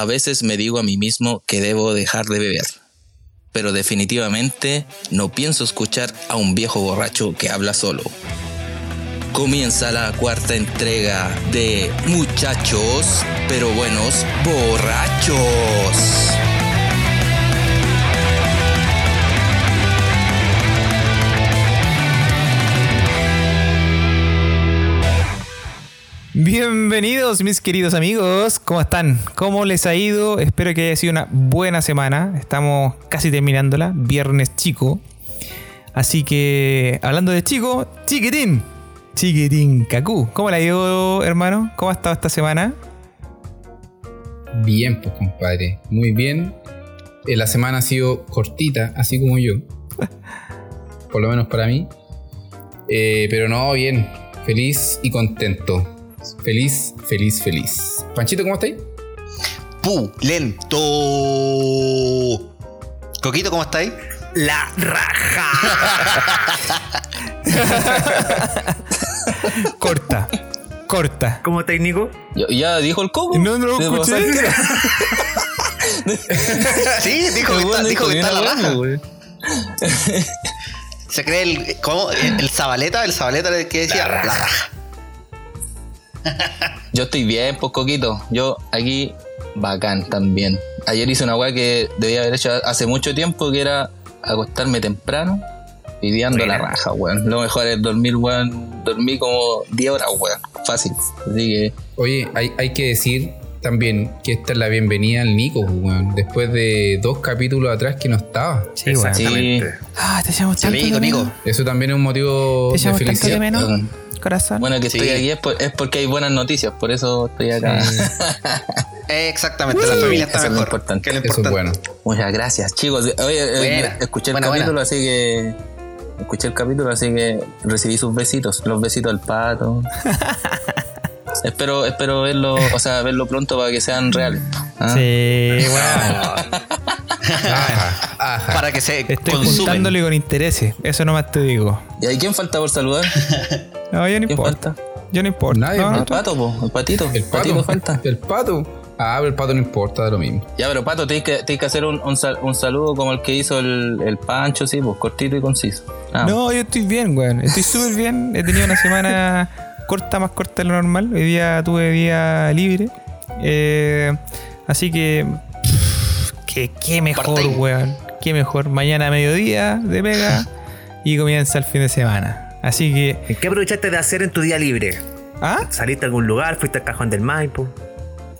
A veces me digo a mí mismo que debo dejar de beber. Pero definitivamente no pienso escuchar a un viejo borracho que habla solo. Comienza la cuarta entrega de Muchachos, pero buenos borrachos. Bienvenidos mis queridos amigos, ¿cómo están? ¿Cómo les ha ido? Espero que haya sido una buena semana. Estamos casi terminándola, viernes chico. Así que, hablando de chico, chiquitín, chiquitín, Kaku. ¿Cómo le ha ido, hermano? ¿Cómo ha estado esta semana? Bien, pues compadre, muy bien. Eh, la semana ha sido cortita, así como yo. Por lo menos para mí. Eh, pero no, bien, feliz y contento. Feliz, feliz, feliz. Panchito, ¿cómo estáis? lento. Coquito, ¿cómo estáis? La raja. corta, corta. ¿Cómo técnico? Ya, ya dijo el coco. No, no lo ¿Te escuché. Sí, dijo que está, dijo que está la raja. Se cree el. ¿Cómo? El, el Zabaleta, el el que decía la raja. Yo estoy bien, pues coquito. Yo aquí, bacán también. Ayer hice una weá que debía haber hecho hace mucho tiempo, que era acostarme temprano y ando la raja, weón. Lo mejor es dormir, weón. Dormí como 10 horas, weón. Fácil. Así que, Oye, hay, hay que decir también que esta es la bienvenida al Nico, weón. Después de dos capítulos atrás que no estaba. Sí, weón. Exactamente. Ah, te llamo tanto Nico, de Nico. Eso también es un motivo Te de llamo tanto de felicidad. Corazón. bueno, que Sí. estoy aquí es, por- es porque hay buenas noticias, por eso estoy acá. Eh, Exactamente, la familia está Eso es lo mejor. importante. que es lo Eso es importante. bueno. Muchas gracias, chicos. Oye, eh, Buena, escuché el buena, capítulo, buena. así que. Escuché el capítulo, así que recibí sus besitos, los besitos del pato. espero, espero verlo, o sea, verlo pronto para que sean reales. ¿ah? Sí. Ajá, ajá. Para que se Estoy consumen. juntándole con intereses. Eso nomás te digo. ¿Y ahí quién falta por saludar? No, yo no ¿Quién importa. falta? Yo no importa. Nadie, No, ¿no? El pato, po, el patito. El patito pato. falta. El pato. Ah, pero el pato no importa, da lo mismo. Ya, pero pato, tienes que, tienes que hacer un, un sal- un saludo como el que hizo el, el Pancho, sí, pues cortito y conciso. Ah, No, yo estoy bien, weón. Estoy súper bien. He tenido una semana corta, más corta de lo normal. Hoy día tuve día libre. Eh, así que. pff, que qué mejor, weón. Qué mejor. Mañana a mediodía de pega y comienza el fin de semana. Así que. ¿Qué aprovechaste de hacer en tu día libre? ¿Ah? ¿Saliste a algún lugar? ¿Fuiste al cajón del Maipo?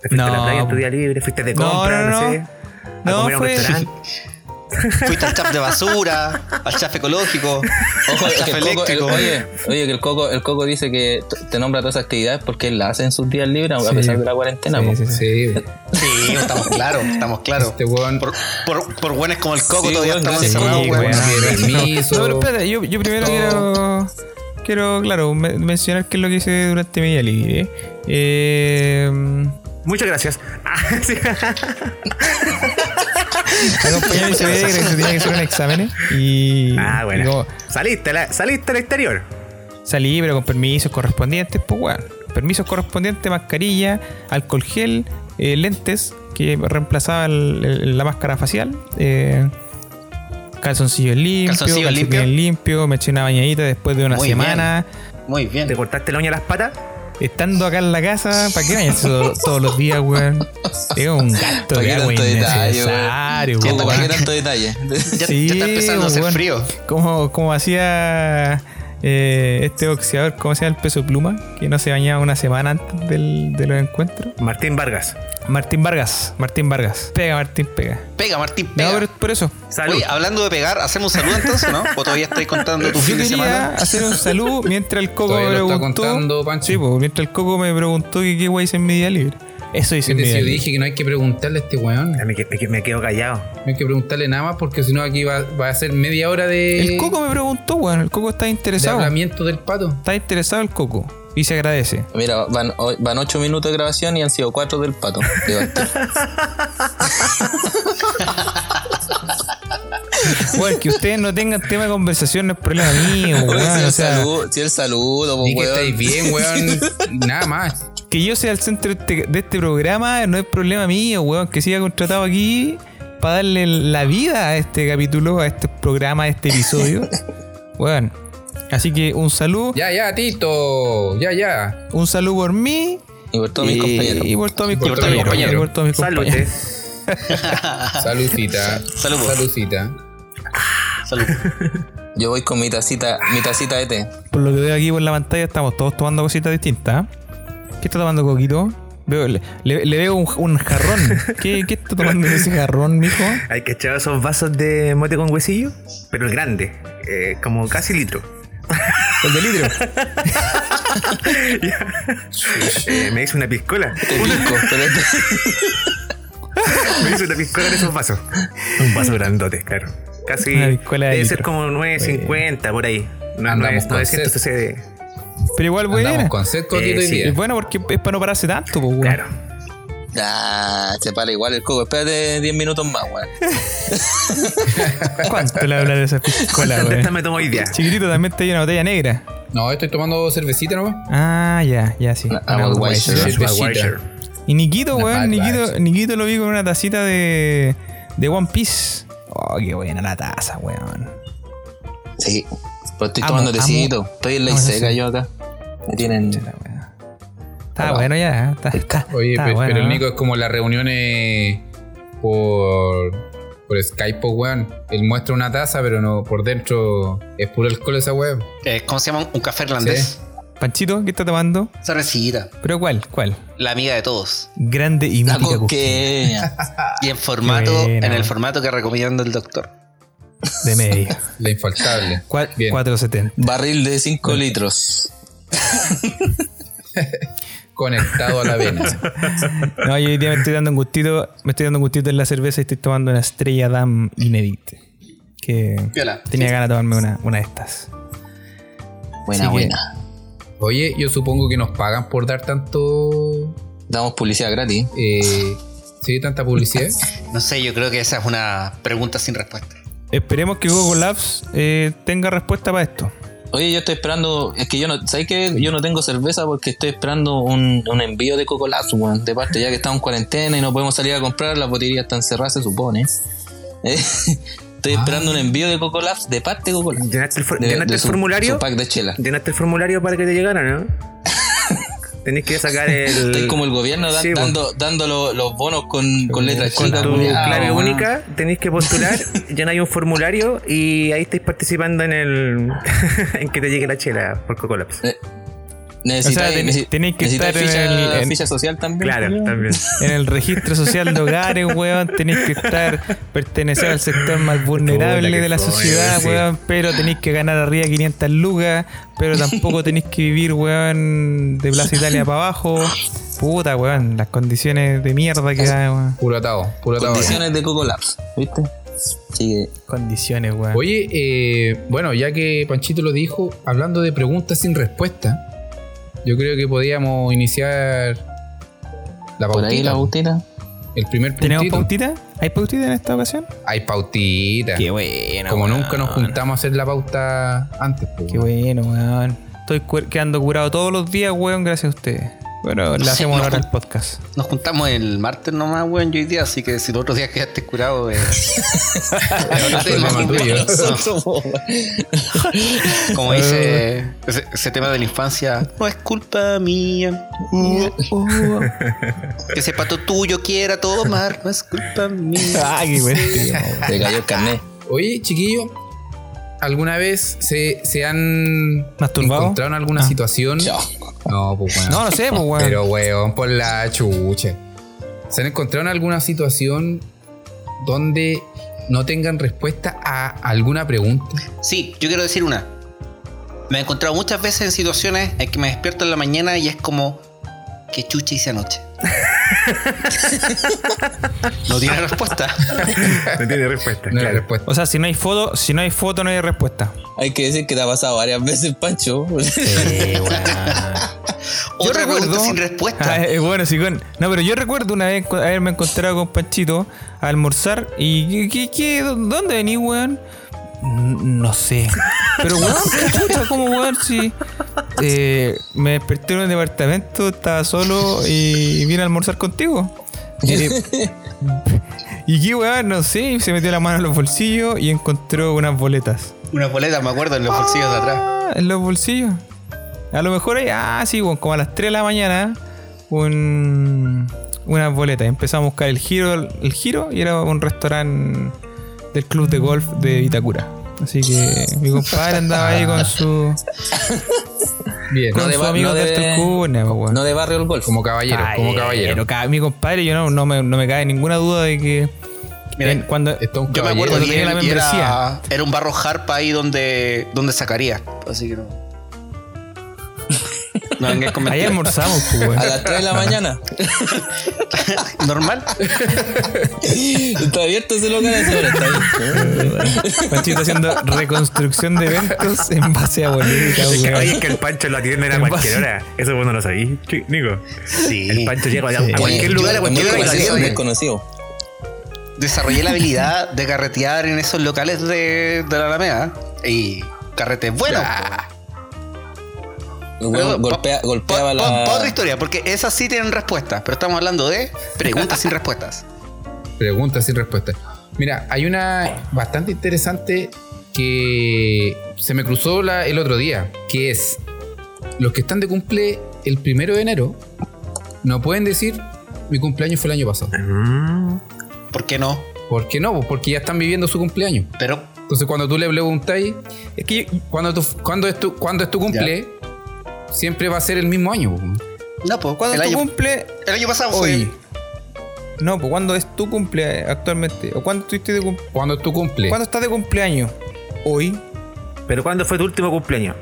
¿Te fuiste a No, la playa en tu día libre? ¿Fuiste de No, compra? no, No, no. sé. ¿A No, comer a un fue- restaurante? Fuiste al chaf de basura, al chaf ecológico, Ojo, al chaf el coco, el- eléctrico. oye, oye, que el coco, el coco dice que te nombra todas esas actividades porque él las hace en sus días libres, a Sí. pesar de la cuarentena. Sí, po. sí, sí. Sí. Estamos claros, estamos claros. Este weón. Por, por, por buenos como el coco Sí, todavía weón, estamos encerrados, weón. weón. no pero espérate, yo, yo primero quiero, quiero, claro, me- mencionar qué es lo que hice durante mi día libre. Eh, Muchas gracias. Sí. acompañé a mi suegra que se tenía que hacer un examen y, Ah, y bueno. como Saliste, la- saliste al exterior. salí, pero con permisos correspondientes, pues bueno, permisos correspondientes, mascarilla, alcohol gel, eh, lentes que reemplazaba el- el- la máscara facial, eh, calzoncillos limpios, Calzoncillos calcetines limpios. limpios, me eché una bañadita después de una Muy semana. Muy bien. ¿Te cortaste la uña a las patas? Estando acá en la casa, ¿para qué todo- todos los días, weón? Es un gasto ¿Para de agua innecesario, weón? ¿Para qué tanto detalle? Ya, Sí, ya está empezando a hacer frío. Como, como hacía eh, este boxeador, ¿cómo se llama el peso pluma? Que no se bañaba una semana antes del, de los encuentros. Martín Vargas. Martín Vargas, Martín Vargas. Pega, Martín, pega. Pega, Martín, pega. No, pero es por eso. Salud. Oye, hablando de pegar, ¿hacemos salud entonces, no? ¿O todavía estáis contando tu Yo fin de quería semana? hacer un saludo mientras el Coco me lo está preguntó. contando, Pancho. Sí, pues, mientras el Coco me preguntó que qué guay hice en mi día libre. Eso hice en mi Yo dije que no hay que preguntarle a este weón. Me, que- me que- me quedo callado. No hay que preguntarle nada más porque si no aquí va, va a ser media hora de, El Coco me preguntó, weón. El Coco está de interesado. hablamiento del pato. Está interesado el Coco. Y se agradece. Mira, van, ocho minutos de grabación y han sido cuatro del pato. Digo, Bueno, que ustedes no tengan tema de conversación no es problema mío, weón. si, o el sea, saludo, si el saludo, po, Di que weón. estáis bien, weón. Nada más. Que yo sea el centro de este, de este programa no es problema mío, weón. Que siga contratado aquí para darle la vida a este capítulo, a este programa, a este episodio. weón. Así que un saludo. Ya, ya, Tito. Ya, ya. Un saludo por mí. Y por todos mis compañeros. Y por todos mis compañeros. y por todos mis compañeros. Saludcita. Salud. Saludcita. Salud. Yo voy con mi tacita, mi tacita de té. Por lo que veo aquí por la pantalla, estamos todos tomando cositas distintas. ¿Qué está tomando Coquito? Veo- le, veo un, un jarrón. ¿Qué, ¿Qué está tomando en ese jarrón, mijo? Hay que echar esos vasos de mote con huesillo, pero el grande, eh, como casi litro. El de litro. Eh, me hice una piscola. Te pico, pero este- Me hice una piscola de esos vasos. Un vaso grandote, claro. Casi. Una piscola de Debe ser litro. como 9.50 por ahí. No, Andamos con 900 sed. cc de. Pero igual buena. Andamos con set Coquito Eh, sí. día. Es bueno porque es para no pararse tanto, pues, weón. Claro. Ah, se para igual el coco. Espérate 10 minutos más, weón. ¿Cuánto le habla de esa piscola, ¿Dónde weón? esta me tomo día? Chiquitito también te hay una botella negra. No, estoy tomando cervecita nomás. Ah, ya, ya sí. Una Una Budweiser. Budweiser. Cervecita. Y Nikito, weón, Nikito. Nikito lo vi con una tacita de, de One Piece. Oh, qué buena la taza, weón. Sí. Pero estoy Amo, tomando amo. tecito. Estoy en la Amo ese seca sí. yo acá. Me tienen. Está bueno ya, ¿eh? está, está, Oye, está bueno, pero el. Nico es como las reuniones por, por Skype, pues, weón. Él muestra una taza, pero no por dentro es puro alcohol esa weón. Eh, ¿Cómo se llama? Un café irlandés. Panchito, ¿qué está tomando? Cervecita. ¿Pero cuál? ¿Cuál? La amiga de todos. Grande y La mítica coqueña. Y en formato, en el formato que recomienda el doctor. De medio. La infaltable. Cua- Bien. 470. Barril de 5 litros. Conectado a la vena. No, yo hoy día me estoy dando un gustito, me estoy dando un gustito en la cerveza y estoy tomando una estrella Dam Inédit. Que Viola. tenía ganas de tomarme una, una de estas. Buena, Así que- buena. Oye, yo supongo que nos pagan por dar tanto. Damos publicidad gratis. Eh, sí, tanta publicidad. No sé, yo creo que esa es una pregunta sin respuesta. Esperemos que Google Labs eh, tenga respuesta para esto. Oye, yo estoy esperando. Es que yo no. ¿Sabes qué? Yo no tengo cerveza porque estoy esperando un, un envío de Coco Labs, weón. De parte, ya que estamos en cuarentena y no podemos salir a comprar, las botillerías están cerradas, se supone. Eh, estoy esperando un envío de Coco Labs de parte de Coco Labs. ¿Llenaste el, for- De- llenaste de el su- formulario? su pack de chela. ¿Llenaste el formulario para que te llegara, no? Tenés que sacar el. Estoy como el gobierno da- Sí, po. dando, dando lo- los bonos con, con letras Con chicas. tu culiao, clave única, tenéis que postular, llenáis un formulario y ahí estáis participando en el en que te llegue la chela por Cocolaps. Eh, Necesitáis, O sea, ten- necesi- tenéis que estar en ficha, el- en- ficha social también. Claro, culiao. también. En el registro social de hogares, weón, tenéis que estar, pertenecer al sector más vulnerable de la sociedad, sí. weón, pero tenéis que ganar arriba 500 lucas, pero tampoco tenéis que vivir, weón, de Plaza Italia para abajo. Puta, weón, las condiciones de mierda que da, weón. Puro atado, puro atado. Condiciones de Coco Labs, ¿viste? Así que Condiciones, weón. Oye, eh, bueno, ya que Panchito lo dijo, hablando de preguntas sin respuesta, yo creo que podíamos iniciar la por ahí la pautita. El primer ¿Tenemos puntito. pautita? ¿Hay pautita en esta ocasión? Hay pautita. bueno. Como weón. nunca nos juntamos a hacer la pauta antes. pues, Qué bueno, weón. Estoy cu- quedando curado todos los días, weón, gracias a ustedes. Bueno, le Sí, hacemos ahora el podcast. Nos juntamos el martes nomás, weón, yo hoy día, así que si los otros días quedaste curado, eh. Como dice ese, ese tema de la infancia, no es culpa mía. Que ese pato tuyo quiera tomar, no es culpa mía. Ah, qué. Te cayó el carnet. Oye, chiquillo, ¿alguna vez se, se han ¿Masturbado? encontrado en alguna Ah. situación? No, pues bueno. No, no sé, pues, weón. Pero, weón, por la chucha. ¿Se han encontrado en alguna situación donde no tengan respuesta a alguna pregunta? Sí, yo quiero decir una. Me he encontrado muchas veces en situaciones en que me despierto en la mañana y es como, ¿qué chucha hice anoche? no tiene respuesta. No tiene respuesta. No hay claro. respuesta. O sea, si no hay foto, si no hay foto, no hay respuesta. Hay que decir que te ha pasado varias veces, Pancho. Otra recuerdo- pregunta sin respuesta. Ah, eh, bueno, sí, con... No, pero yo recuerdo una vez haberme encontrado con Panchito a almorzar y ¿qué, qué, qué? ¿dónde venís, weón? No sé. Pero weón, ¿qué chucha? ¿Cómo weón? Si eh, me desperté en un departamento, estaba solo y vine a almorzar contigo. Eh, y qué weón, no sé, se metió la mano en los bolsillos y encontró unas boletas. Una boleta, me acuerdo, en los bolsillos de atrás. Ah, en los bolsillos. A lo mejor ahí, ah, sí, bueno, como a las 3 de la mañana, un, unas boletas. Empezamos a buscar el giro, el giro y era un restaurante del club de golf de Vitacura. Así que mi compadre andaba ahí con su, Bien. con No de su amigo no de de-. No de barrio el golf. Como caballero, como caballero. Pero ca- mi compadre, yo no, no, me, no me cae ninguna duda de que Mira, en- cuando Esto es un Yo me caballero. acuerdo que tenía la era, membresía. era un barro harpa ahí donde, donde sacaría. Así que no. No vengáis con ahí almorzamos, pues. A las 3 de la mañana. Normal. Está abierto ese local esa hora, está bien. Panchito haciendo reconstrucción de eventos en base a boleta, Es que, weón. oye, es que el Pancho lo atienden a En cualquier hora. Eso vos no lo sabís, Nico. Sí. El Pancho llega a, a cualquier Yo- lugar, a cualquier hora conocido, muy conocido. Desarrollé la habilidad de carretear en esos locales de, de la Alameda. Y carrete bueno. Pero, golpea- pa- golpeaba pa- la. pa- otra historia, porque esas sí tienen respuestas, pero estamos hablando de preguntas sin respuestas. Preguntas sin respuestas. Mira, hay una bastante interesante que se me cruzó la- el otro día, que es los que están de cumple el primero de enero no pueden decir mi cumpleaños fue el año pasado. Mm, ¿Por qué no? ¿Por qué no? Pues Porque ya están viviendo su cumpleaños. Pero Entonces cuando tú le preguntáis, Es que cuando, tu, cuando, es tu, cuando es tu cumple, siempre va a ser el mismo año. no, pues cuando el tu año, cumple el año pasado hoy. fue. No, pues cuando es tu cumple actualmente. ¿O cuándo estuviste de cum- Cuando es tu cumple. ¿Cuándo estás de cumpleaños? Hoy. Pero ¿cuándo fue tu último cumpleaños?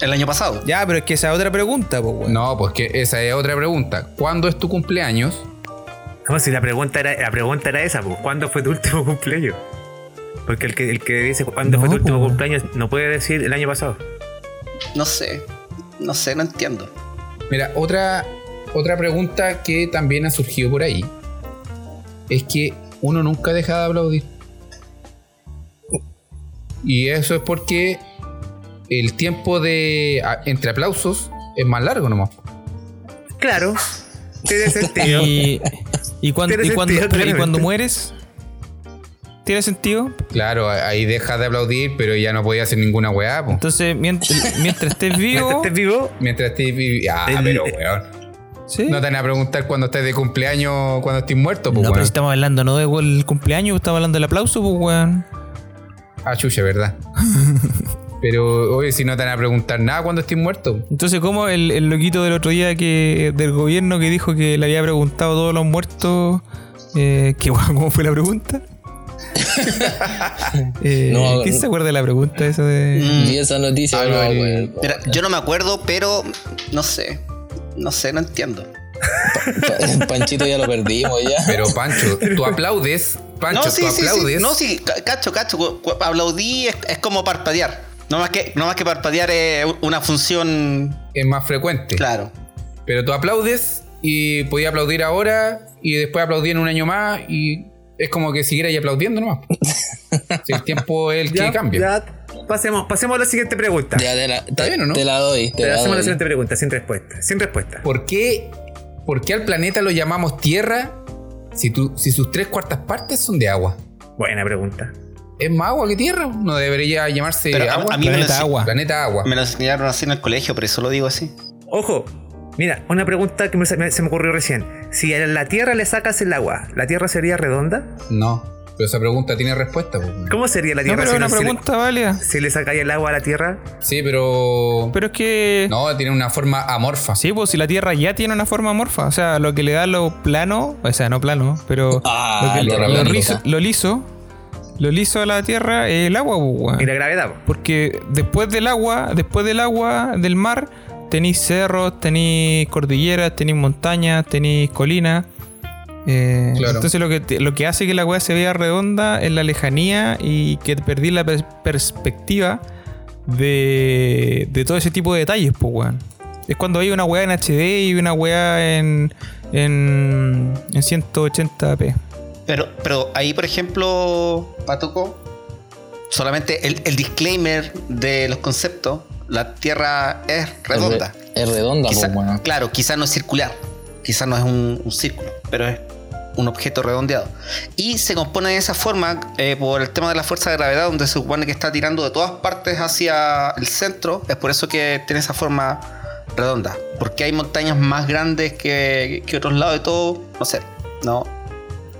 El año pasado. Ya, pero es que esa es otra pregunta, pues. No, pues que esa es otra pregunta. ¿Cuándo es tu cumpleaños? No, si la pregunta era, la pregunta era esa, pues, ¿cuándo fue tu último cumpleaños? Porque el que, el que dice cuándo fue tu último cumpleaños no puede decir el año pasado. No sé. No sé, no entiendo. Mira, otra, otra pregunta que también ha surgido por ahí es que uno nunca deja de aplaudir. Y eso es porque el tiempo de entre aplausos es más largo nomás. Claro, tiene sentido. Y, y, cuando, y, cuando, ¿y cuando mueres, ¿tiene sentido? Claro, ahí dejas de aplaudir, pero ya no podía hacer ninguna weá. po. Entonces, mientras, mientras estés Mientras vivo, estés vivo, Mientras estés vivi- Ah, El- pero weón. ¿sí? No te van a preguntar cuando estés de cumpleaños, cuando estés muerto, pues No, pero weón. si estamos hablando no del cumpleaños, estamos hablando del aplauso, pues, weón. Ah, chucha, ¿verdad? pero, oye, si no te van a preguntar nada cuando estés muerto. Entonces, ¿cómo el, el loquito del otro día que del gobierno que dijo que le había preguntado a todos los muertos eh, que, weón, ¿cómo fue la pregunta? Eh, No, ¿Quién no. se acuerda de la pregunta esa de...? Y esa noticia, Ah, no, no, el- weón. Mira, yo no me acuerdo, pero no sé. No sé, no entiendo. Pa- Panchito ya lo perdimos ya. Pero Pancho, tú aplaudes, Pancho, no, sí, tú sí, aplaudes. sí. No, sí, ca- cacho, cacho. Aplaudí es, es como parpadear. No más, que, no más que parpadear es una función. Es más frecuente. Claro. Pero tú aplaudes y podías aplaudir ahora y después aplaudir en un año más y es como que siguieras aplaudiendo nomás. si el tiempo es el que ya, cambia. ya, pasemos, pasemos a la siguiente pregunta. Ya te la, te, bien o no? te la doy. Te la hacemos la doy. siguiente pregunta, sin respuesta. Sin respuesta. ¿Por qué, por qué al planeta lo llamamos Tierra si, tú, si sus tres cuartas partes son de agua? Buena pregunta. ¿Es más agua que tierra? ¿No debería llamarse Pero agua? a mí me lo Planeta agua. Planeta agua. Me lo enseñaron así en el colegio, pero eso lo digo así. Ojo, mira, una pregunta que me- se me, se me ocurrió recién. Si a la Tierra le sacas el agua, ¿la Tierra sería redonda? No, pero esa pregunta tiene respuesta. po. ¿Cómo sería la No, Tierra pero es si, una no- si le- pregunta válida. si le sacáis el agua a la Tierra? Sí, pero... Pero es que... No, tiene una forma amorfa. Sí, pues si la Tierra ya tiene una forma amorfa, o sea, lo que le da lo plano, o sea, no plano, pero Ah, lo, que- lo lo redondito. liso, lo liso, lo liso a la Tierra es el agua, pues. Y la gravedad. po. Porque después del agua, después del agua, del mar, tenéis cerros, tenéis cordilleras, tenéis montañas, tenéis colinas. Eh, Claro. Entonces lo que, lo que hace que la weá se vea redonda es la lejanía y que perdí la pers- perspectiva de, de todo ese tipo de detalles, pues weón. Es cuando hay una weá en HD y una weá en, en, en 180p. Pero, pero ahí, por ejemplo, Patoco, solamente el, el disclaimer de los conceptos, la Tierra es redonda. Es, redonda, Quizá- weón. Claro, quizás no es circular, quizás no es un, un círculo, pero es un objeto redondeado. Y se compone de esa forma eh, por el tema de la fuerza de gravedad, donde se supone que está tirando de todas partes hacia el centro. Es por eso que tiene esa forma redonda. Porque hay montañas más grandes que, que otros lados de todo. No sé, no.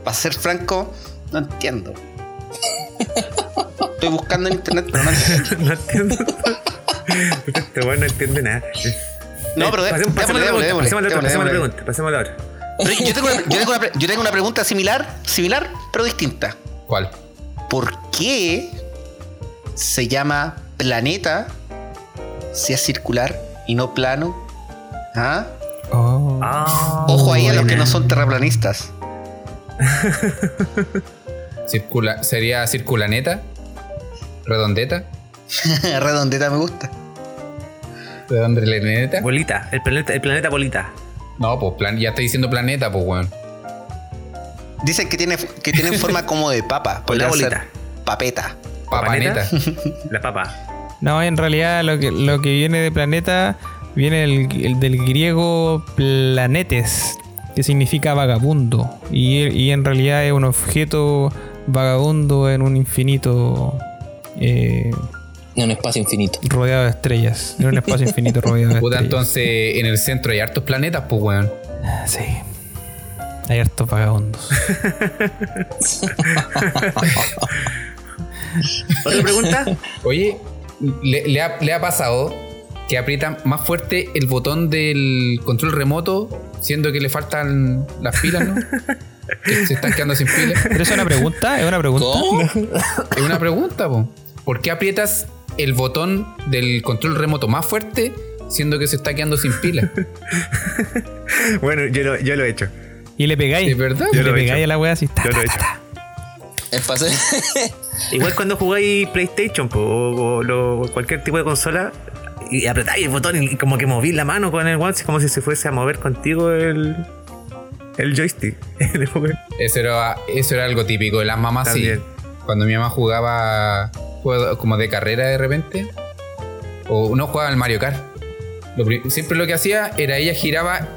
Para ser franco, no entiendo. Estoy buscando en internet, pero no entiendo. no entiendo. Este weón no entiende nada. No, pero pasemos, pasemos a la pregunta, pasemos a la otra, pasemos la pregunta, pasemos a la otra. Yo, tengo una, yo tengo una pre- yo tengo una pregunta similar, similar, pero distinta. ¿Cuál? ¿Por qué se llama planeta si es circular y no plano? ¿Ah? Oh. Ah, Ojo ahí a los que no son terraplanistas. Circula, ¿Sería circulaneta? ¿Redondeta? Redondeta me gusta. ¿Redondeleneta? Bolita, el planeta, el planeta bolita. No, pues plan, ya está diciendo planeta, pues weón. Dicen que, tiene, que tienen forma como de papa. La Podría ser bolita. Papeta. Papaneta. La papa. No, en realidad lo que, lo que viene de planeta viene el, el del griego planetes, que significa vagabundo. Y, y en realidad es un objeto vagabundo en un infinito eh, En un espacio infinito. rodeado de estrellas. En un espacio infinito rodeado de Puta, estrellas. entonces en el centro hay hartos planetas, pues weón. Sí. Hay hartos vagabundos. ¿Otra pregunta? Oye, ¿le, le ha, le ha pasado que aprietan más fuerte el botón del control remoto, siendo que le faltan las pilas, ¿no? que se están quedando sin pilas. Pero es una pregunta, es una pregunta. ¿Cómo? Es una pregunta, po. ¿Por qué aprietas el botón del control remoto más fuerte, siendo que se está quedando sin pilas? bueno, yo lo, yo lo he hecho. Y le pegáis. ¿De verdad? Yo le he pegáis hecho. a la wea así. ta, Yo lo he hecho. ta. Es hacer. Igual cuando jugáis PlayStation po, o, o lo- cualquier tipo de consola y apretáis el botón y como que moví la mano con el mouse como si se fuese a mover contigo el, el joystick. Eso era, eso era algo típico de las mamás, sí. Cuando mi mamá jugaba juegos como de carrera de repente, o no jugaba al Mario Kart, lo siempre lo que hacía era ella giraba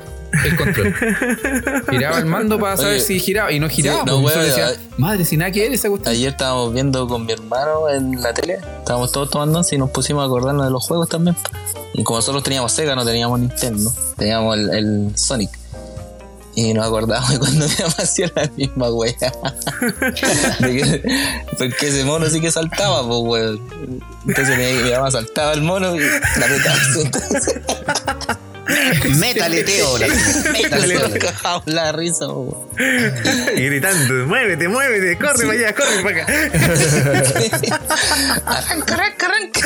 el control. giraba el mando para saber Oye, si giraba y no giraba. no, pues, decía, madre, si nada que ver esa cuestión. Ayer estábamos viendo con mi hermano en la tele. Estábamos todos tomando once y nos pusimos a acordarnos de los juegos también. Y como nosotros teníamos Sega, no teníamos Nintendo. Teníamos el, el Sonic. Y nos acordábamos de cuando mi mamá hacía la misma wea. Porque ese mono sí que saltaba, pues weón. Entonces mi, mi mamá saltaba el mono y la apretaba. Entonces Metaleteo. la- la risa, pues, weón. y gritando, muévete, muévete, corre para allá, corre para acá. Arranca, arranca, arranca.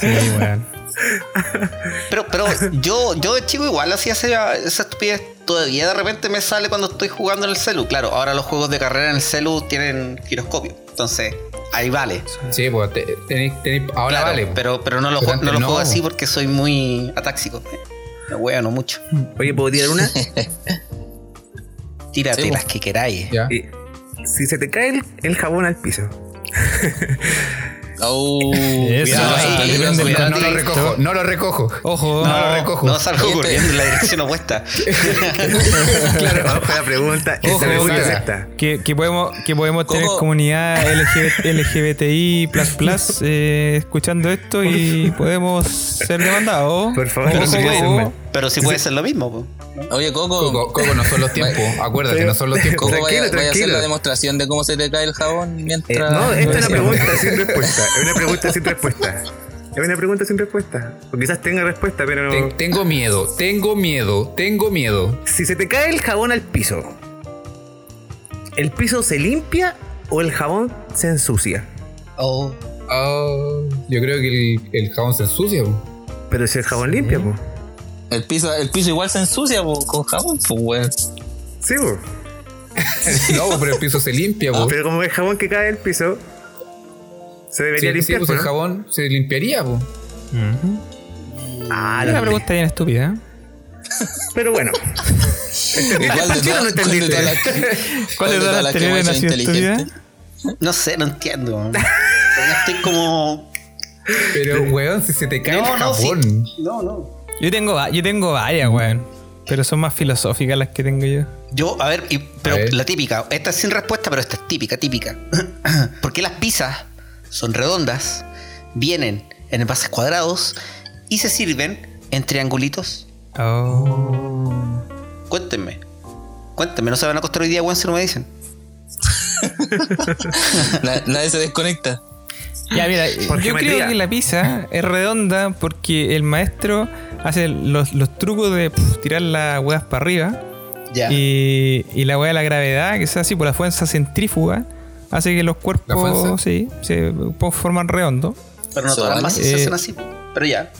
Sí, weón. Pero, pero yo, yo de chico igual hacía esa, esa estupidez. Todavía de repente me sale cuando estoy jugando en el celu. Claro, ahora los juegos de carrera en el celu tienen giroscopio. Entonces, ahí vale. Sí, pues te- tenéis- tenéis- ahora Claro, vale. pues. Pero, pero no lo, Pero ju- no antes lo no. juego así porque soy muy atáxico. Me huevo no mucho. Oye, ¿puedo tirar una? Tírate Sí, las que queráis. Ya. Y si se te cae el, el jabón al piso, Oh, Eso, cuidado ahí, ahí, depende cuidado, del No lo recojo, no lo recojo. Ojo, No lo recojo. No salgo Oye, corriendo en la dirección opuesta. claro, ojo la pregunta, esa pregunta es esta. que, que podemos, que podemos tener comunidad LGBT, LGBTI eh, escuchando esto y podemos ser demandados. Por favor, Ojo, no se ojo. queden mal. Pero sí puede ser lo mismo. po. Oye, Coco, Coco, Coco, no son los tiempos. Acuérdate, no son los tiempos. Coco, vaya, Tranquilo, vaya a hacer la demostración de cómo se te cae el jabón Eh, mientras. no, esta es una pregunta sin respuesta. Es una pregunta sin respuesta. Es una pregunta sin respuesta. O quizás tenga respuesta, pero Ten- tengo miedo, tengo miedo, tengo miedo. si se te cae el jabón al piso, ¿el piso se limpia o el jabón se ensucia? Oh. Ah, yo creo que el, el jabón se ensucia. po. Pero si el jabón limpia, pues. El piso, el piso igual se ensucia po, con jabón, pues, weón. Sí, po. No, pero el piso se limpia. po. Pero como el jabón que cae del piso, se debería Sí, sí, limpiar, pues po, el ¿no? jabón se limpiaría. po. Ah, Es la una pregunta bien estúpida. ¿eh? Pero bueno. De ¿Sí no todas- ¿cuál de todas las ¿Cuál cuál de de que anteriores hecho nació estúpida? inteligente? No sé, no entiendo. Estoy como Pero, weón, si se te cae el no, sí. jabón. no, no. Yo tengo, yo tengo varias, weón. Pero son más filosóficas las que tengo yo. Yo, a ver, y- pero A ver. la típica, esta es sin respuesta, pero esta es típica, típica. ¿Por qué las pizzas son redondas, vienen en envases cuadrados y se sirven en triangulitos? Oh. Cuéntenme. Cuéntenme, no se van a acostar hoy día, weón, si no me dicen. Na- nadie se desconecta. Ya, mira, Por yo creo que la pizza es redonda porque el maestro hace los, los trucos de puf, tirar las huevas para arriba Ya. y, y la hueá de la gravedad, que es así por la fuerza centrífuga, hace que los ¿La cuerpos sí, se forman redondo. pero no todas las masas se eh, hacen así. Pero ya.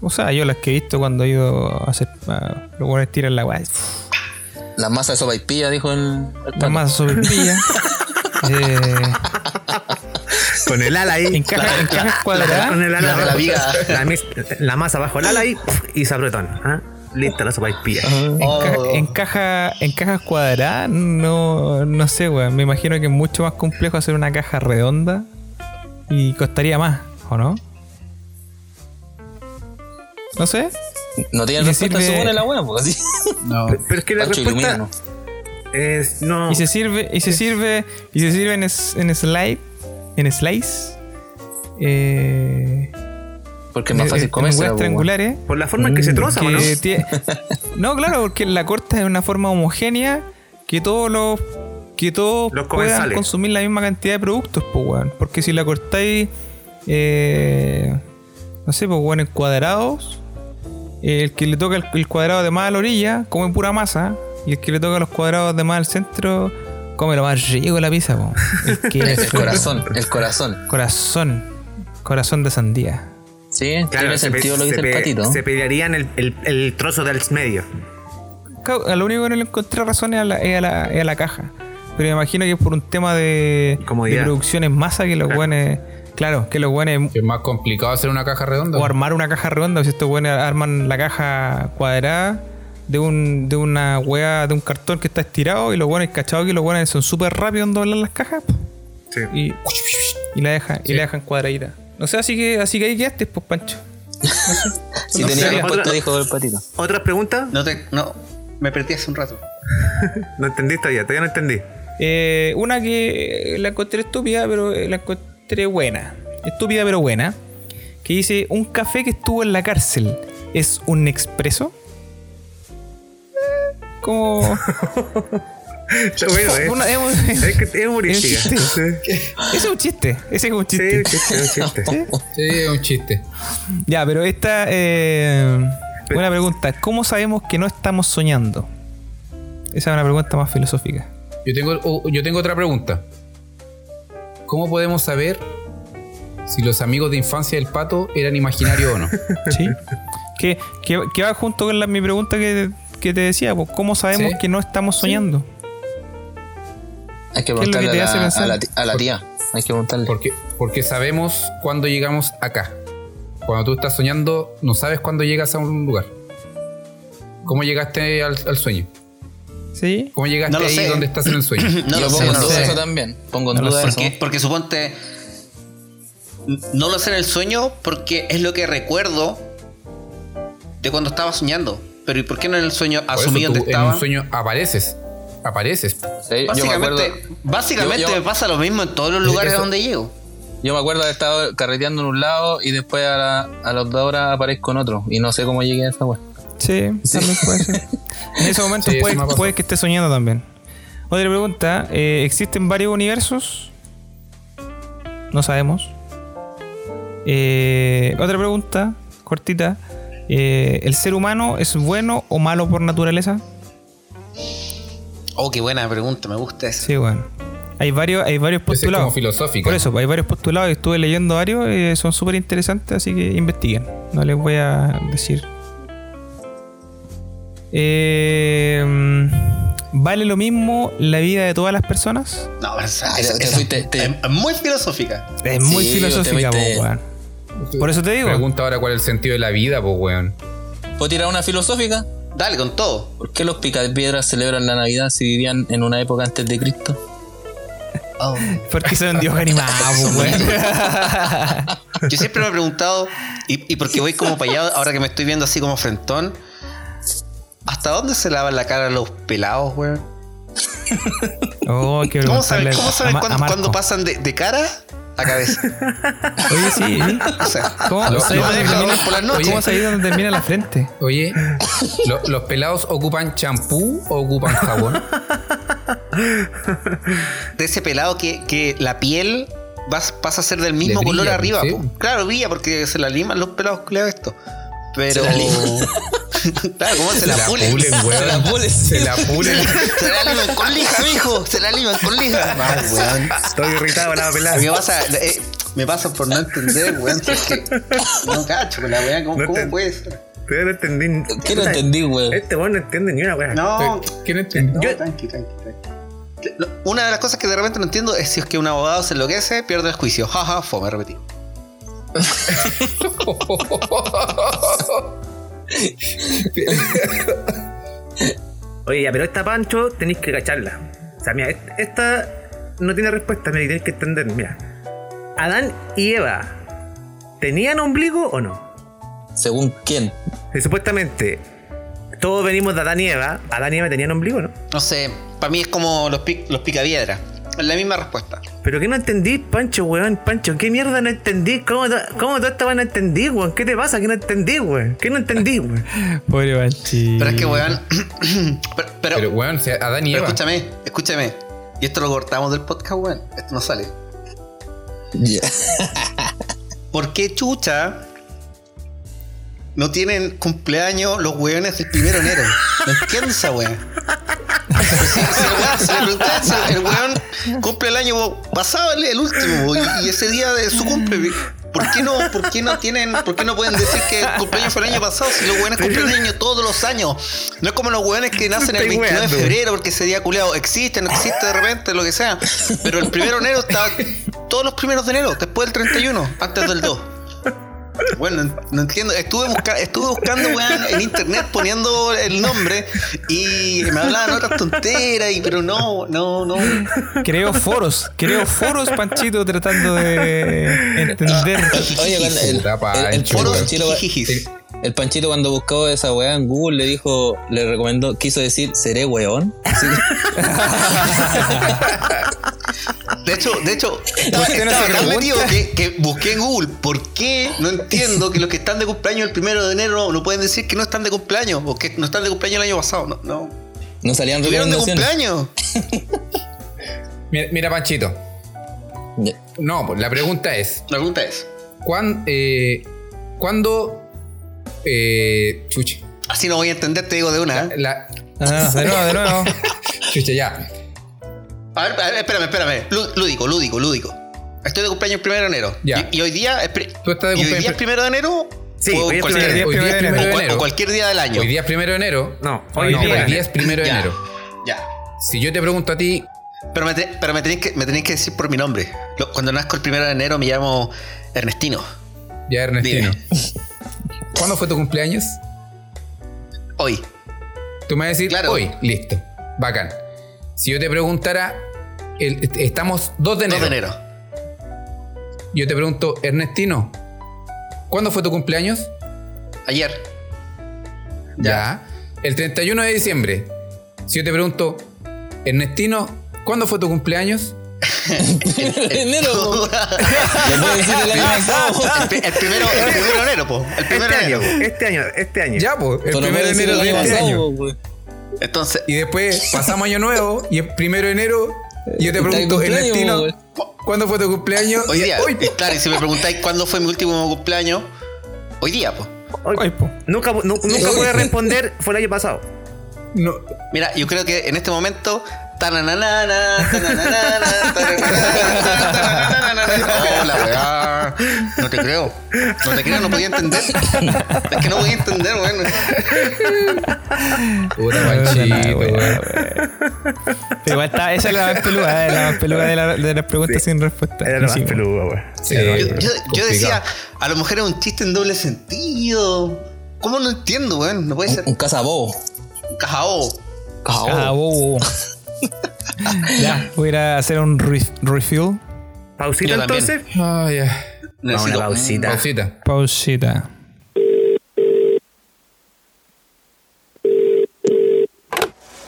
O sea, yo las que he visto cuando he ido a hacer. a- los buenos tiran la hueá. La masa de sopa y pilla, dijo el, el La masa sobre pilla. eh, Con el ala ahí. encaja, encaja cuadrada. Con el ala La de la. La, la masa bajo el ala y, y se apretón. ¿ah? Lista la sopa y pilla. Enca- Oh. encaja, en cajas cuadradas, no, no sé, weón. Me imagino que es mucho más complejo hacer una caja redonda y costaría más, ¿o no? No sé. No tiene respuesta, sirve- supone la hueá, pues así. No. Pero es que la Pancho, respuesta es no. Y se sirve, y se sirve, y se sirve en, es- en slide, en slice. Eh, Porque es más fácil comerse. triangulares. Por la forma en que se troza, ¿o ¿no? claro, porque la corta es una forma homogénea que todos los que todos Los puedan consumir la misma cantidad de productos, pues weón. Porque si la cortáis eh, no sé, pues weón, en cuadrados, el que le toca el, el cuadrado de más a la orilla come pura masa. Y el que le toca los cuadrados de más al centro come lo más rico de la pizza, po. El que El corazón, el corazón. Corazón. Corazón de sandía. Sí, Claro, tiene sentido lo que dice el patito. se pelearían el, el, el trozo del medio. Claro, a lo único que no le encontré razón es a la, es a la, es a la caja. Pero me imagino que es por un tema de, de producción en masa que los buenos. Claro, que los buenos. Es más complicado hacer una caja redonda. O armar una caja redonda, si estos buenos arman la caja cuadrada de un de una wea, de un cartón que está estirado y los buenos, cachado que los buenos son súper rápidos en doblar las cajas Sí. y, y la dejan, y la dejan cuadradita. No sé, así que así que ahí quedaste, pues Pancho. Si no tenía respuesta, dijo el patito. ¿Otras preguntas? No te. No. Me perdí hace un rato. No entendí todavía, todavía no entendí. Eh, una que la encontré estúpida, pero eh, la encontré buena. Estúpida, pero buena. Que dice: Un café que estuvo en la cárcel es un expreso. Como. Está bueno, ¿eh? Una- es un- Es que es humorística. Es un Sí, Ese es un chiste. Ese es un sí, chiste. un chiste, un chiste. Sí, es un chiste. Ya, pero esta. Eh, buena pregunta. ¿Cómo sabemos que no estamos soñando? Esa es una pregunta más filosófica. Yo tengo, yo tengo otra pregunta. ¿Cómo podemos saber si los amigos de infancia del pato eran imaginarios o no? ¿Sí? que, que- que va junto con la- mi pregunta que, que te decía, pues, ¿cómo sabemos Sí. que no estamos soñando? Hay que es lo que preguntarle te a, hace la, pensar? a la a la tía. Hay que preguntarle. Porque, porque sabemos cuándo llegamos acá. Cuando tú estás soñando, no sabes cuándo llegas a un lugar. ¿Cómo llegaste al, al sueño? ¿Sí? ¿Cómo llegaste No ahí sé. donde estás en el sueño? No Yo lo pongo en duda eso también. Pongo en No lo duda sé. eso. Porque, porque suponte. No lo sé en el sueño porque es lo que recuerdo de cuando estaba soñando. Pero ¿y por qué no en el sueño asumí tú dónde en estaba? un sueño apareces. Apareces. Sí, yo me acuerdo, Básicamente, básicamente yo- yo- me pasa lo mismo en todos los lugares Eso- donde llego. yo me acuerdo de estar carreteando en un lado y después a, la- a las dos horas aparezco en otro. Y no sé cómo llegué a esa wea. Sí, también puede ser. En ese momento Sí, puede que esté soñando también. Otra pregunta, eh, ¿existen varios universos? No sabemos. Eh, otra pregunta, cortita. Eh, ¿El ser humano es bueno o malo por naturaleza? Oh, qué buena pregunta, me gusta eso. Sí, bueno. Hay varios, hay varios Ese es postulados. como filosófica. Por eso, hay varios postulados y estuve leyendo varios, eh, son súper interesantes, así que investiguen. No les voy a decir. Eh, ¿Vale lo mismo la vida de todas las personas? No, esa, esa- te esa fuiste- te- es muy filosófica. Es muy Sí, filosófica, te fuiste- po, Por eso te digo. Pregunta ahora cuál es el sentido de la vida, pues, weón. ¿Puedo tirar una filosófica? Dale, con todo. ¿Por qué los picapiedras celebran la Navidad si vivían en una época antes de Cristo? Oh. Porque son dios animados, po, weón. Yo siempre me he preguntado, y, y porque voy como para allá, ahora que me estoy viendo así como frentón, ¿hasta dónde se lavan la cara los pelados, weón? Oh, qué ¿Cómo saben, cómo saben cuándo, pasan de, de cara a cabeza? Oye, sí. O sea, ¿Cómo, Lo- ¿sabes lo termina- por las noches. ¿Cómo sabéis dónde termina la frente? Oye, ¿lo- ¿los pelados ocupan champú o ocupan jabón? de ese pelado que, que la piel vas- pasa a ser del mismo color arriba. sí. Claro, brilla porque se la liman los pelados culiados esto. Pero. Se la liman. claro, ¿cómo se, la, pulen? pulen, weón. Se la pulen. Se la pulen. Se la liman con lija, mijo. Se la liman con lija. Weón. Estoy irritado, la pelada. Me pasa, eh, me pasa por no entender, weón. si Es que no cacho con la weá. ¿Cómo, No cómo te- puede ser? Pero no entendí. ¿Qué no entendí, weón? Este weón no entiende ni una weá. No, ¿Quién entiende? no, Yo- tranqui, tranqui, tranqui. Una de las cosas que de repente no entiendo es si es que un abogado se enloquece, pierde el juicio. Jaja, fome, repetí. Oye, ya, pero esta Pancho tenéis que cacharla. O sea, mira, est- esta no tiene respuesta, mira, y tenéis que entender. Mira, Adán y Eva, ¿tenían ombligo o no? ¿Según quién? Eh, supuestamente, todos venimos de Adán y Eva. Adán y Eva tenían ombligo, ¿no? No sé, para mí es como los, pic- los picaviedras. Es la misma respuesta. Pero ¿qué no entendí, Pancho, weón? Pancho, ¿qué mierda no entendí? ¿Cómo, to- cómo toda esta weá no entendí, weón? ¿Qué te pasa? ¿Qué no entendí, weón? ¿Qué no entendí, weón? Pobre Banchi. Pero es que, weón. pero, pero, Pero, weón, si Adán y pero Eva. escúchame, escúchame. Y esto lo cortamos del podcast, weón. Esto no sale. Ya. ¿Por qué chucha no tienen cumpleaños los weones del primero de enero? No entiendo esa si el weón- el cumple el año pasado, el, el último, y, ese día de su cumple. ¿Por qué no, por qué no tienen, por qué no pueden decir que el cumpleaños fue el año pasado si los weones cumplen año todos los años? No es como los weones que nacen el Estáis 29 de febrero porque ese día culeado existe, no existe de repente, lo que sea. Pero el primero de enero está todos los primeros de enero, después del 31, antes del 2. Bueno, no, entiendo. Estuve, busca- estuve buscando, weón, en internet poniendo el nombre y me hablaban otras tonteras, y, pero no, no, no. Creo foros. Creo foros, Panchito, tratando de entender. Oye, el, el- el Panchito, jijijis. El Panchito cuando buscó esa weá en Google le dijo, le recomendó, quiso decir, ¿seré weón? De hecho, de hecho, estaba, qué no estaba se tan metido que, que busqué en Google. ¿Por qué no entiendo que los que están de cumpleaños el primero de enero no pueden decir que no están de cumpleaños o que no están de cumpleaños el año pasado? No, no. no salían ¿Estuvieron de cumpleaños? Mira, mira, Panchito. No, pues la pregunta es: La pregunta es: ¿cuán, eh, ¿cuándo. Eh, chucha. así no voy a entender, te digo de una. ¿eh? La, Ah, de nuevo, de nuevo. chucha, ya. A ver, a ver, espérame, espérame. Lú- Lúdico, lúdico, lúdico. Estoy de cumpleaños el primero de enero. Ya. Y, y hoy día Tú estás de ¿y hoy cumpleaños día es primero de enero. Sí, o hoy es cualquier, primero de Hoy día es primero de o cual- enero. o cualquier día del año. Hoy día es primero de enero. No, Hoy, no, día. hoy día es primero de Ya. enero. Ya. Si yo te pregunto a ti, Pero me, te- pero me tenéis que, me tenéis que decir por mi nombre. Lo- Cuando nazco el primero de enero me llamo Ernestino. ya Ernestino, Dime. ¿cuándo fue tu cumpleaños? Hoy. Tú me vas a decir Claro. hoy, listo, bacán. Si yo te preguntara, el- estamos 2 de 2 enero. de enero. Yo te pregunto, Ernestino, ¿cuándo fue tu cumpleaños? Ayer. Ya. El 31 de diciembre. Si yo te pregunto, Ernestino, ¿cuándo fue tu cumpleaños? enero, po. Le puedo decir el año pasado. El, pri- el primero, el primero de enero, po. El primero Este de año, enero. este año, este año. Ya, pues, el primero de enero el de año pasado, año. po. Entonces, Y después pasamos año nuevo y el primero de enero y yo te de pregunto, Ernestino. ¿cuándo fue tu cumpleaños? hoy día. Hoy, claro, y si me preguntáis cuándo fue mi último cumpleaños, hoy día, pues. Hoy- po. nunca nu- nunca pude responder, fue el año pasado. no, Mira, yo creo que en este momento. Tananana. Oh, la weá. No te creo. No te creo, no podía entender. Es que no podía entender, bueno. la wea. Pero igual está, esa es la más peluda, eh, la más peluda de, la- de las preguntas sin respuesta. Era lo más weón. Sí, Yo, pero yo- yo decía, a lo mejor es un chiste en doble sentido. ¿Cómo no entiendo, weón? No puede ser. Un cazabobo. Cajao. Ah, bobo. Ya, voy a ir a hacer un re- refill. Pausita Yo también. entonces. Ay, ya. Necesito una pausita. Pausita. Pausita.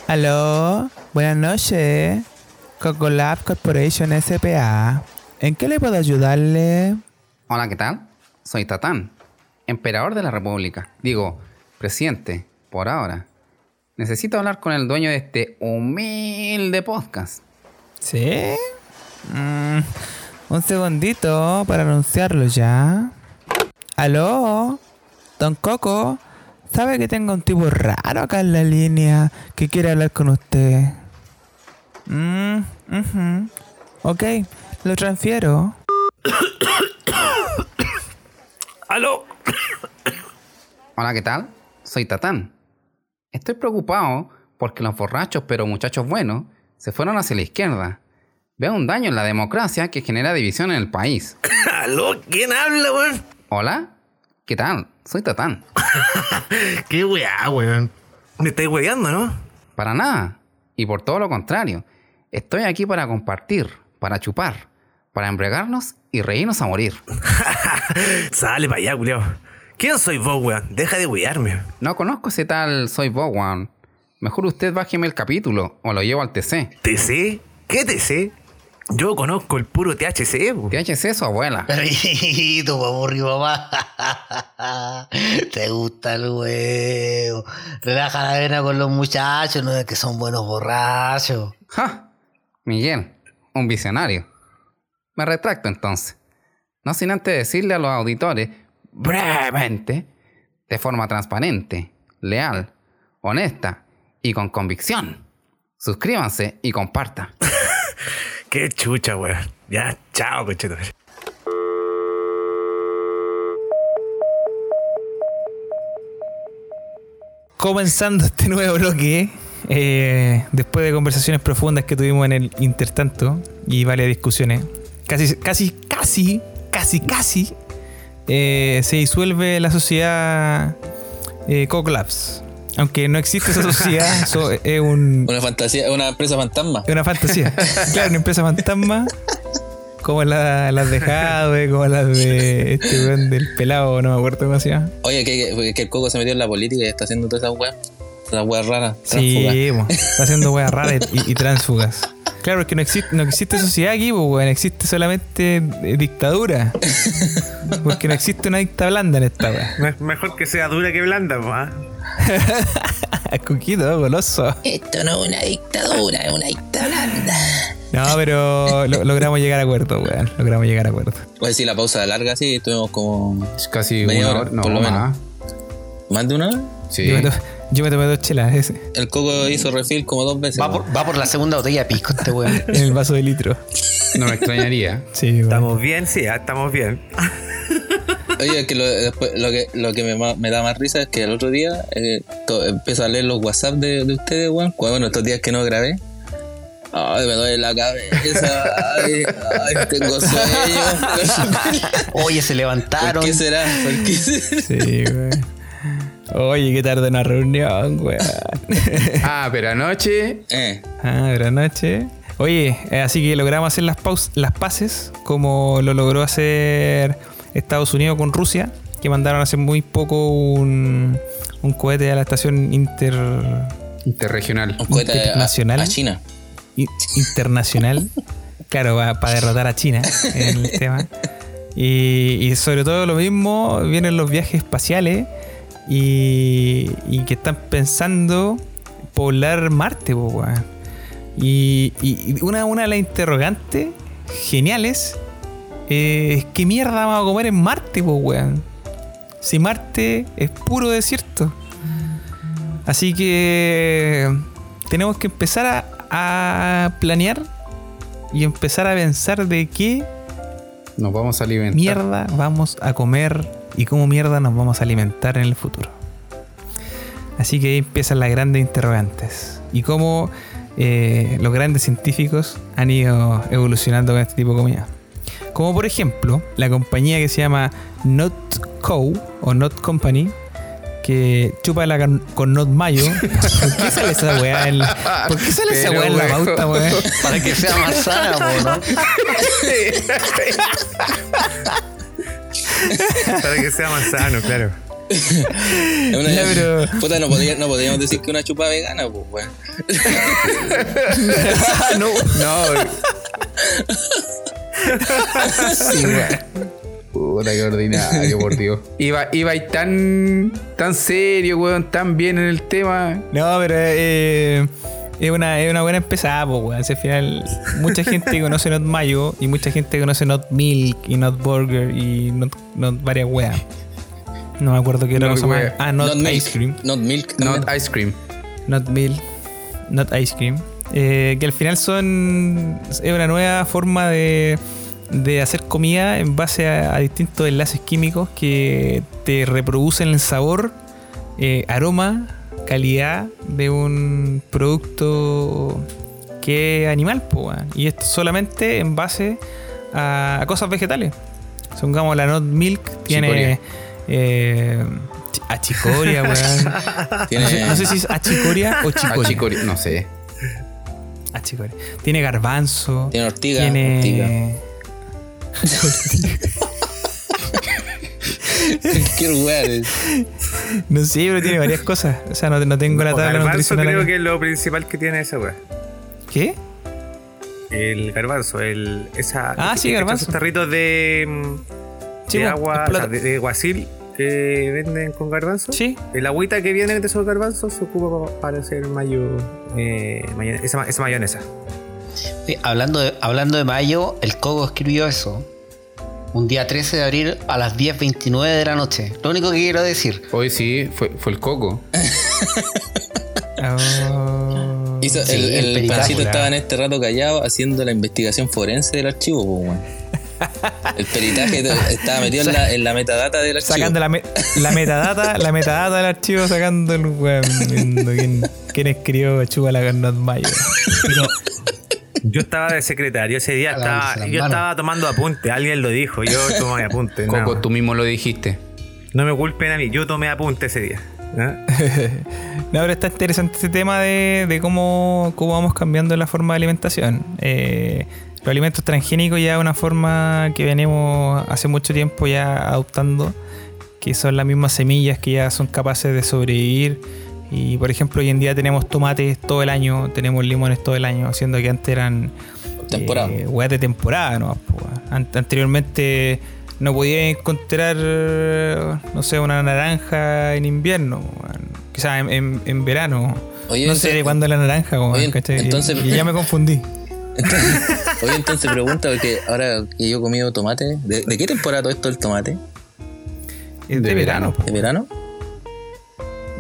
Aló, buenas noches. Coco Lab Corporation SPA. ¿En qué le puedo ayudarle? Hola, ¿qué tal? Soy Tatán, emperador de la República. Digo, presidente, por ahora. Necesito hablar con el dueño de este humilde podcast. ¿Sí? Mm, un segundito para anunciarlo ya. ¿Aló? Don Coco, ¿sabe que tengo un tipo raro acá en la línea que quiere hablar con usted? Mm, ujú. Ok, lo transfiero. ¡Aló! Hola, ¿qué tal? Soy Tatán. Estoy preocupado porque los borrachos pero muchachos buenos se fueron hacia la izquierda. Veo un daño en la democracia que genera división en el país. ¿Aló? ¿Quién habla, weón? Hola, ¿qué tal? Soy Tatán. ¿Qué weá, weón? Me estáis weando, ¿no? Para nada. Y por todo lo contrario. Estoy aquí para compartir, para chupar, para embriagarnos y reírnos a morir. Sale para allá, culiao. ¿Quién soy vos, weón? Deja de wearme. No conozco ese tal Soy Bowan. Mejor usted bájeme el capítulo o lo llevo al TC. ¿TC? ¿Qué TC? Yo conozco el puro THC. THC su abuela. Perrito, aburrido, mamá. Te gusta el huevo. Relaja la vena con los muchachos, no es que son buenos borrachos. ¡Ja! Miguel, un visionario. Me retracto entonces. No sin antes decirle a los auditores, brevemente, de forma transparente, leal, honesta y con convicción. Suscríbanse y compartan. Qué chucha, weón. Ya, chao, cocheto. Comenzando este nuevo bloque, eh, después de conversaciones profundas que tuvimos en el intertanto y varias discusiones, casi, casi, casi, casi, casi, eh, se disuelve la sociedad eh. Aunque no existe esa sociedad, eso es un, Una fantasía, una empresa fantasma. es una fantasía. Claro, una empresa fantasma. Como la- las de Jadwe, como las de este weón del pelado, no me acuerdo cómo se llama. Oye, que, que el Coco se metió en la política y está haciendo todas esas weas. Esas weas raras. Sí, está haciendo weas raras y, y tránsfugas. Claro, es que no existe, no existe sociedad aquí, pues, weón. Existe solamente eh, dictadura. Porque no existe una dicta blanda en esta wea. Me- Mejor que sea dura que blanda, po, ¿ah? Cuquito, goloso. Esto no es una dictadura, es una dicta blanda. No, pero lo- logramos llegar a acuerdo, weón. Logramos llegar a acuerdo. Oye, sí, la pausa larga, sí, estuvimos como Es casi Media una hora, hora, no por lo más. más de una hora. Sí. Yo, me tomé dos chelas ese, El Coco hizo refill como dos veces. Va por, va por la segunda botella de pisco este weón. en el vaso de litro. No me extrañaría. Sí, weón. Estamos bien, sí, ah, estamos bien. Oye, es que lo, después, lo que, lo que me, da más risa es que el otro día eh, to- empiezo a leer los WhatsApp de, de ustedes, weón. Bueno, estos días que no grabé. Ay, me duele la cabeza. Ay, ay tengo sueño. Oye, se ¿Por levantaron. qué será? ¿Por qué será? Sí, weón. Oye, qué tarde una reunión, weón. Ah, pero anoche. Eh, ah, buenas noches. Oye, eh, así que logramos hacer las, paus las paces como lo logró hacer Estados Unidos con Rusia, que mandaron hace muy poco un, un cohete a la estación inter, Interregional. un cohete a, Internacional. a China. i- internacional. Claro, para derrotar a China en el tema. Y, y sobre todo lo mismo, vienen los viajes espaciales y, y que están pensando poblar Marte, po, weón. Y, y una, una de las interrogantes geniales eh, es ¿qué mierda vamos a comer en Marte, po, weón? Si Marte es puro desierto. Así que tenemos que empezar a, a planear y empezar a pensar de qué Nos vamos a alimentar. mierda vamos a comer y cómo mierda nos vamos a alimentar en el futuro. Así que ahí empiezan las grandes interrogantes. Y cómo eh, los grandes científicos han ido evolucionando con este tipo de comida. Como por ejemplo, la compañía que se llama Not Co. o Not Company, que chupa la con, Not Mayo. ¿Por qué sale esa weá en la, ¿Por qué sale esa weá en la pauta, weón? Para que sea más sana, po, ¿no? Para que sea más sano, claro. Una- Ya, pero- Puta, no, podía- no podíamos decir que una chupa vegana, pues, weón. no, No. sí, weón. Puta, qué ordinario, por Dios. Iba, iba ahí tan, tan serio, weón, tan bien en el tema. no, pero eh, es, una, es una buena empezada, pues, weón. Si al final, mucha gente conoce Not Mayo y mucha gente conoce Not Milk y Not Burger y Not, not varias weas. No me acuerdo qué Not cosa más. Ah, Not. Ice Cream. Not milk. también. Not ice cream. Not Milk. Not Ice Cream. Eh, que al final son. Es una nueva forma de, de hacer comida en base a, a distintos enlaces químicos que te reproducen el sabor, eh, aroma, calidad de un producto que es animal, y esto solamente en base a, a cosas vegetales. Supongamos la Not Milk tiene Chicoria. eh, chi- achicoria, weón. Tiene- No sé, si es achicoria o chicoria. No sé. Achicoria. Tiene garbanzo. Tiene ortiga, Tiene. Qué weón. No sé, pero tiene varias cosas. O sea, no, no tengo la tabla garbanzo nutricional. creo acá. que es lo principal que tiene esa weá. ¿Qué? El garbanzo, el, esa, Ah, sí, garbanzo. tarritos de, mm, Sí, de agua, explota. o sea, de, de guasil que venden con garbanzo. Sí. El agüita que viene de esos garbanzos se ocupa pa- para hacer mayo, eh, esa, esa mayonesa. Hablando, de, hablando de mayo, el Coco escribió eso. Un día 13 de abril a las 10.29 de la noche. Lo único que quiero decir. Hoy sí, fue, fue el coco. Oh. Hizo- Sí, el, el pancito estaba en este rato callado haciendo la investigación forense del archivo, pues. El peritaje estaba metido en la, en la metadata del archivo. Sacando la, me- la metadata, la metadata del archivo, sacando el weón. Quién, quién escribió Chupa la Carnot Mayo. Yo estaba de secretario ese día, estaba, yo estaba tomando apuntes, alguien lo dijo, yo tomé apuntes. nada Coco, más. tú mismo lo dijiste. No me culpen a mí, yo tomé apuntes ese día. No, pero está interesante este tema de, de cómo, cómo vamos cambiando la forma de alimentación. Eh, los alimentos transgénicos ya es una forma que venimos hace mucho tiempo ya adoptando, que son las mismas semillas que ya son capaces de sobrevivir. Y por ejemplo, hoy en día tenemos tomates todo el año, tenemos limones todo el año, siendo que antes eran Temporada. eh, weas de temporada, ¿no? Anteriormente no podía encontrar, no sé, una naranja en invierno, quizás en, en- en verano. Oye, no entonces- sé de cuándo es la naranja, entonces- Y ya me confundí. Entonces, oye, entonces pregunta, porque ahora que yo he comido tomate, ¿de, de qué temporada todo esto el tomate? De verano. verano. ¿De verano?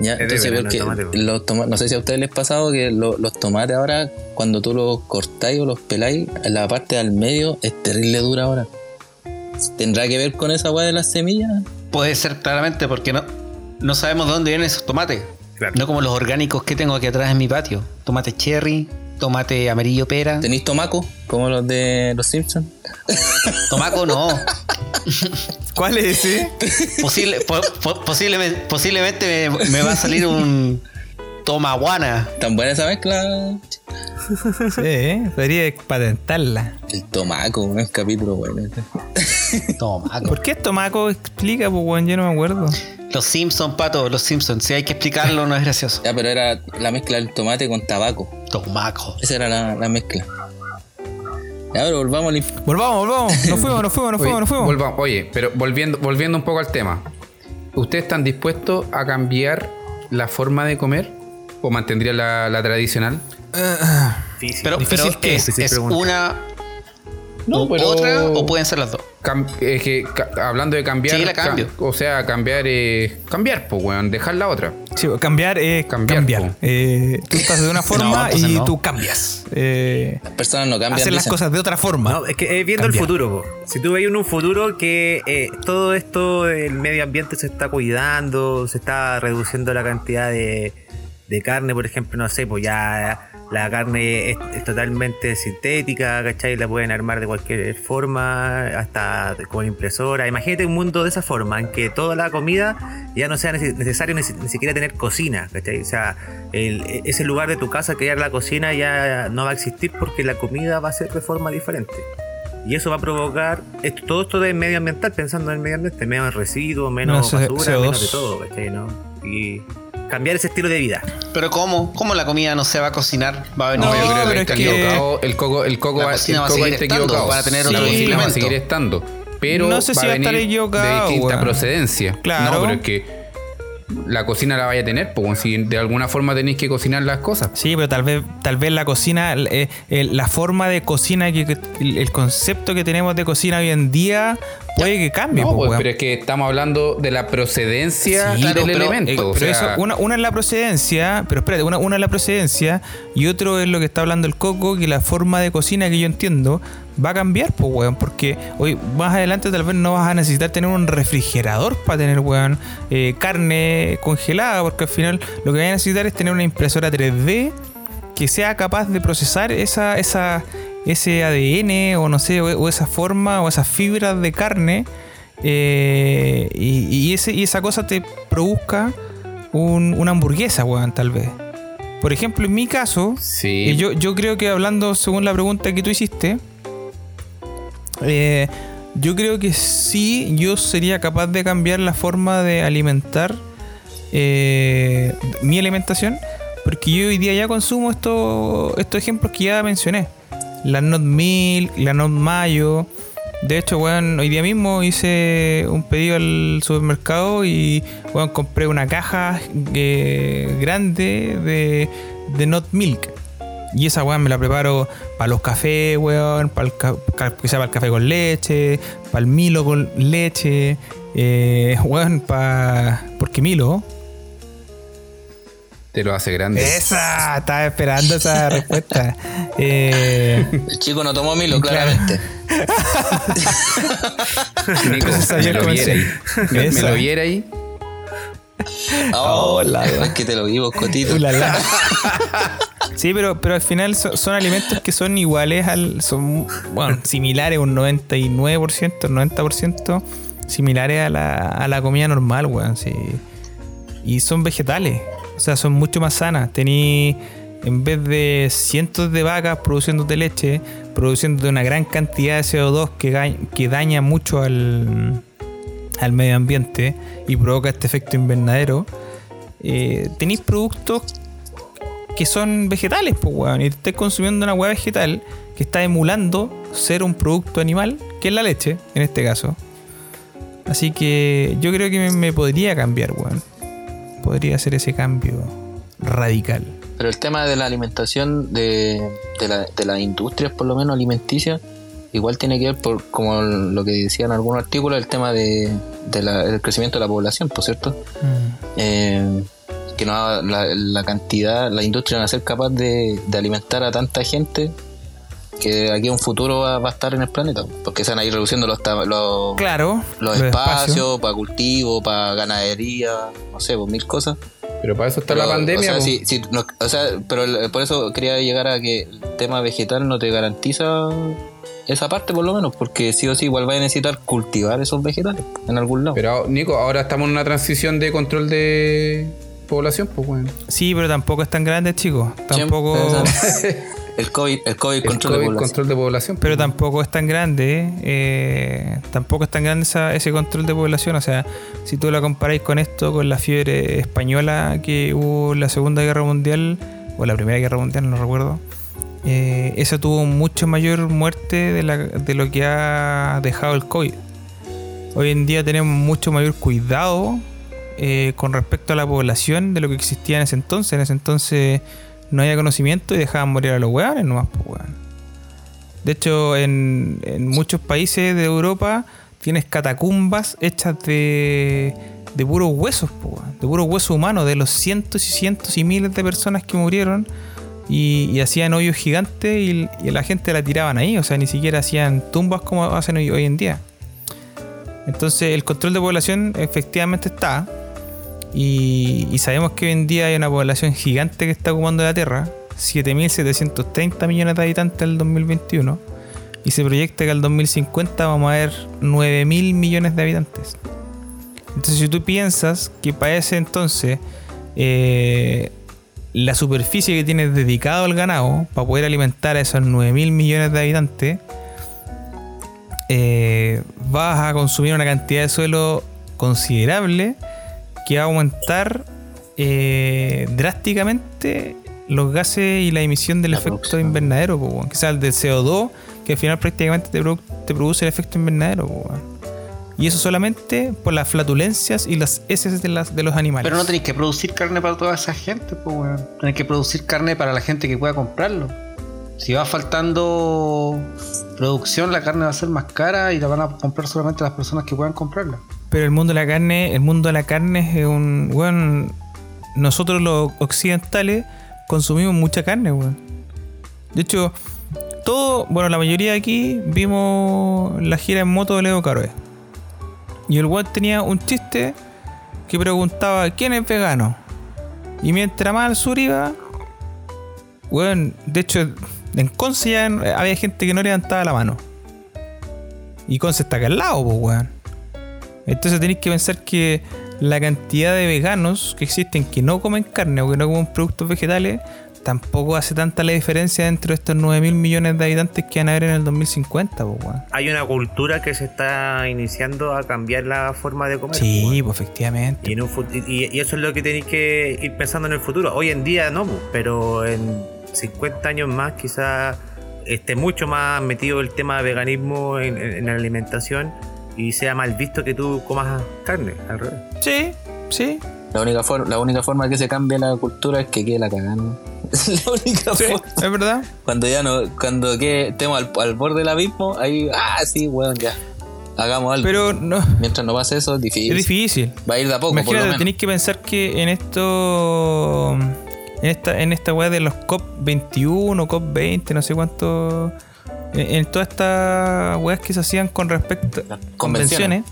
Ya, entonces porque tomate, los toma- no sé si a ustedes les ha pasado que lo- los tomates ahora, cuando tú los cortáis o los peláis, la parte del medio es terrible dura ahora. ¿Tendrá que ver con esa weá de las semillas? Puede ser claramente porque no, no sabemos de dónde vienen esos tomates. Claro. No como los orgánicos que tengo aquí atrás en mi patio. Tomate cherry, tomate amarillo pera. ¿Tenéis tomaco? Como los de los Simpsons. Tomaco no. ¿Cuál es ese? Posible, po- po- posiblemente posiblemente me, me va a salir un tomaguana. ¿Tan buena esa mezcla? sí, ¿eh? podría patentarla. El tomaco, un capítulo bueno. Tomaco. ¿Por qué es tomaco? Explica, pues, weón, yo no me acuerdo. Los Simpsons, pato, los Simpsons. Si hay que explicarlo, no es gracioso. Ya, pero era la mezcla del tomate con tabaco. Tomaco. Esa era la, la mezcla. Ya, pero volvamos al Volvamos, volvamos. Nos fuimos, nos fuimos, nos fuimos, nos fuimos. volvamos. Oye, pero volviendo, volviendo un poco al tema. ¿Ustedes están dispuestos a cambiar la forma de comer? ¿O mantendría la, la tradicional? Difícil. Pero, Difícil pero que es, una No, pero- otra o pueden ser las dos. Cam- es que ca- hablando de cambiar. Sí, la cambio. ca- o sea, cambiar es. cambiar, pues, weón. Dejar la otra. Sí, cambiar es Cambiar, cambiar. po. Eh, tú estás de una forma y no. tú cambias. Eh, Las personas no cambian. hacer las dicen. cosas de otra forma. No, es que eh, viendo Cambiar. el futuro, po. si tú veis en un futuro que eh, todo esto del medio ambiente se está cuidando, se está reduciendo la cantidad de, de carne, por ejemplo, no sé, pues ya la carne es, es totalmente sintética, ¿cachai? La pueden armar de cualquier forma, hasta con impresora. Imagínate un mundo de esa forma, en que toda la comida ya no sea nece- necesario ni, ni siquiera tener cocina, ¿cachai? O sea, el- ese lugar de tu casa que era la cocina ya no va a existir porque la comida va a ser de forma diferente. Y eso va a provocar esto- todo esto de medioambiental, pensando en el medio ambiente, menos residuos, menos No, basura, CO2. menos de todo, ¿cachai? ¿no? Y cambiar ese estilo de vida. Pero ¿cómo? ¿Cómo la comida no se va a cocinar? Va a venir No, No, yo creo pero que es está que- equivocado. El coco, el coco, va, a seguir está estando, equivocado. van a tener otro cocina va a seguir estando. Pero No sé si va a estar equivocado, de distinta procedencia. Claro. No, pero es que la cocina la vaya a tener, pues si de alguna forma tenéis que cocinar las cosas. Sí, pero tal vez, tal vez la cocina, eh, eh, la forma de cocina, que, que- el, concepto que tenemos de cocina hoy en día, puede que cambie. No, pues, weón. pero es que estamos hablando de la procedencia Sí, del pero- elemento. Eh, o pero sea, eso, una, una es la procedencia, pero espérate, una, una es la procedencia y otro es lo que está hablando el Coco, que la forma de cocina que yo entiendo va a cambiar, pues, weón, porque hoy más adelante tal vez no vas a necesitar tener un refrigerador para tener, weón, eh, carne congelada, porque al final lo que vas a necesitar es tener una impresora 3D que sea capaz de procesar esa, esa, ese ADN o no sé, o, o esa forma o esas fibras de carne eh, y, y ese, y esa cosa te produzca un- una hamburguesa, weón, tal vez. Por ejemplo, en mi caso, Sí. eh, yo, yo creo que hablando según la pregunta que tú hiciste, eh, yo creo que sí, yo sería capaz de cambiar la forma de alimentar eh, mi alimentación, porque yo hoy día ya consumo estos, estos ejemplos que ya mencioné. La Not Milk, la Not Mayo. De hecho, weón, hoy día mismo hice un pedido al supermercado y, weón, compré una caja eh, grande de, de Not Milk. Y esa weón me la preparo para los cafés, weón, para el, ca- ca- quizá para el café con leche, para el Milo con leche, eh, weón, para... Porque Milo... Te lo hace grande. Esa, estaba esperando esa respuesta. Eh, El chico no tomó Milo, Claro. claramente. Nico, me lo cómo viera ahí. Me, lo viera ahí. Oh, la- es que te lo vivo, Cotito. ulala. Sí, pero, pero al final so- son, alimentos que son iguales al. son bueno, similares, un 99%, un 90% similares a la, a la comida normal, weón. Sí. Y son vegetales. O sea, son mucho más sanas. Tení, en vez de cientos de vacas produciéndote leche, produciéndote una gran cantidad de CO2 que, que daña mucho al, al medio ambiente y provoca este efecto invernadero, eh, tenéis productos que son vegetales, pues, weón. Y te estás consumiendo una hueá vegetal que está emulando ser un producto animal, que es la leche, en este caso. Así que yo creo que me, me podría cambiar, weón. Podría hacer ese cambio radical. Pero el tema de la alimentación de, de, la- de las industrias, por lo menos alimenticias, igual tiene que ver, por como lo que decían algunos artículos, el tema de, de la- crecimiento de la población, por cierto. Eh, que no va- la, la cantidad, la industria va a ser capaz de, de alimentar a tanta gente que aquí un futuro va, va a estar en el planeta, porque se van a ir reduciendo los, los, Claro. los los espacios para cultivo, para ganadería, no sé, pues mil cosas. Pero para eso está Pero, la pandemia. O sea, si- si no- o sea, pero por eso quería llegar a que el tema vegetal no te garantiza esa parte por lo menos, porque sí o sí igual vas a necesitar cultivar esos vegetales en algún lado. Pero Nico, ahora estamos en una transición de control de población, pues bueno. Sí, pero tampoco es tan grande, chicos. Tampoco. El COVID, el COVID El control de COVID, población. control de población. Pero pues, tampoco es tan grande, eh, tampoco es tan grande esa- ese control de población. O sea, si tú la comparáis con esto, con la fiebre española que hubo en la Segunda Guerra Mundial, o la Primera Guerra Mundial, no recuerdo, eh, esa tuvo mucho mayor muerte de, la- de lo que ha dejado el COVID. Hoy en día tenemos mucho mayor cuidado eh, con respecto a la población de lo que existía en ese entonces. En ese entonces no había conocimiento y dejaban morir a los hueones nomás, pues. De hecho, en, muchos países de Europa tienes catacumbas hechas de, de puros huesos, weón, de puros huesos humanos, de los cientos y cientos y miles de personas que murieron y, y hacían hoyos gigantes y, y la gente la tiraban ahí, o sea, ni siquiera hacían tumbas como hacen hoy, hoy en día. Entonces, el control de población efectivamente está. Y, y sabemos que hoy en día hay una población gigante que está ocupando la Tierra, 7.730 millones de habitantes en el 2021, y se proyecta que al 2050 vamos a ver 9.000 millones de habitantes. Entonces si tú piensas que para ese entonces eh, la superficie que tienes dedicado al ganado para poder alimentar a esos 9.000 millones de habitantes eh, vas a consumir una cantidad de suelo considerable que va a aumentar eh, drásticamente los gases y la emisión del La efecto producción. invernadero, po, que sea el del CO2, que al final prácticamente te, produ- te produce el efecto invernadero. po. Y eso solamente por las flatulencias y las heces de, las, de los animales. Pero no tenéis que producir carne para toda esa gente, pues, weón. Tenéis que producir carne para la gente que pueda comprarlo. Si va faltando producción, la carne va a ser más cara y la van a comprar solamente las personas que puedan comprarla. Pero el mundo de la carne, el mundo de la carne es un. Weón, nosotros los occidentales consumimos mucha carne, weón. De hecho, todo, bueno, la mayoría de aquí vimos la gira en moto de Leo Caroe. Y el weón tenía un chiste que preguntaba: ¿quién es vegano? Y mientras más al sur iba, weón, de hecho, en Conce ya había gente que no levantaba la mano. Y Conce está acá al lado, pues, weón. Entonces tenéis que pensar que la cantidad de veganos que existen que no comen carne o que no comen productos vegetales tampoco hace tanta la diferencia dentro de estos 9 mil millones de habitantes que van a haber en el 2050, pues, weón. Hay una cultura que se está iniciando a cambiar la forma de comer. Sí, pues. efectivamente. Y, en un fut- y- y eso es lo que tenéis que ir pensando en el futuro. Hoy en día no, pues, pero en 50 años más quizás esté mucho más metido el tema de veganismo en, en- en la alimentación y sea mal visto que tú comas carne, al revés. Sí, sí. La única, for- la única forma que se cambie la cultura es que quede la cagada. la única Sí, forma. es verdad. Cuando ya no, cuando que estemos al, al borde del abismo, ahí, ah, sí, weón, ya. Hagamos algo. Pero no, Mientras no pase eso, es difícil. es difícil. Va a ir de a poco, por lo Imagínate, menos. tenéis que pensar que en esto. En esta, en esta weá de los COP21, COP20, no sé cuánto. En, en todas estas weas que se hacían con respecto. Convenciones.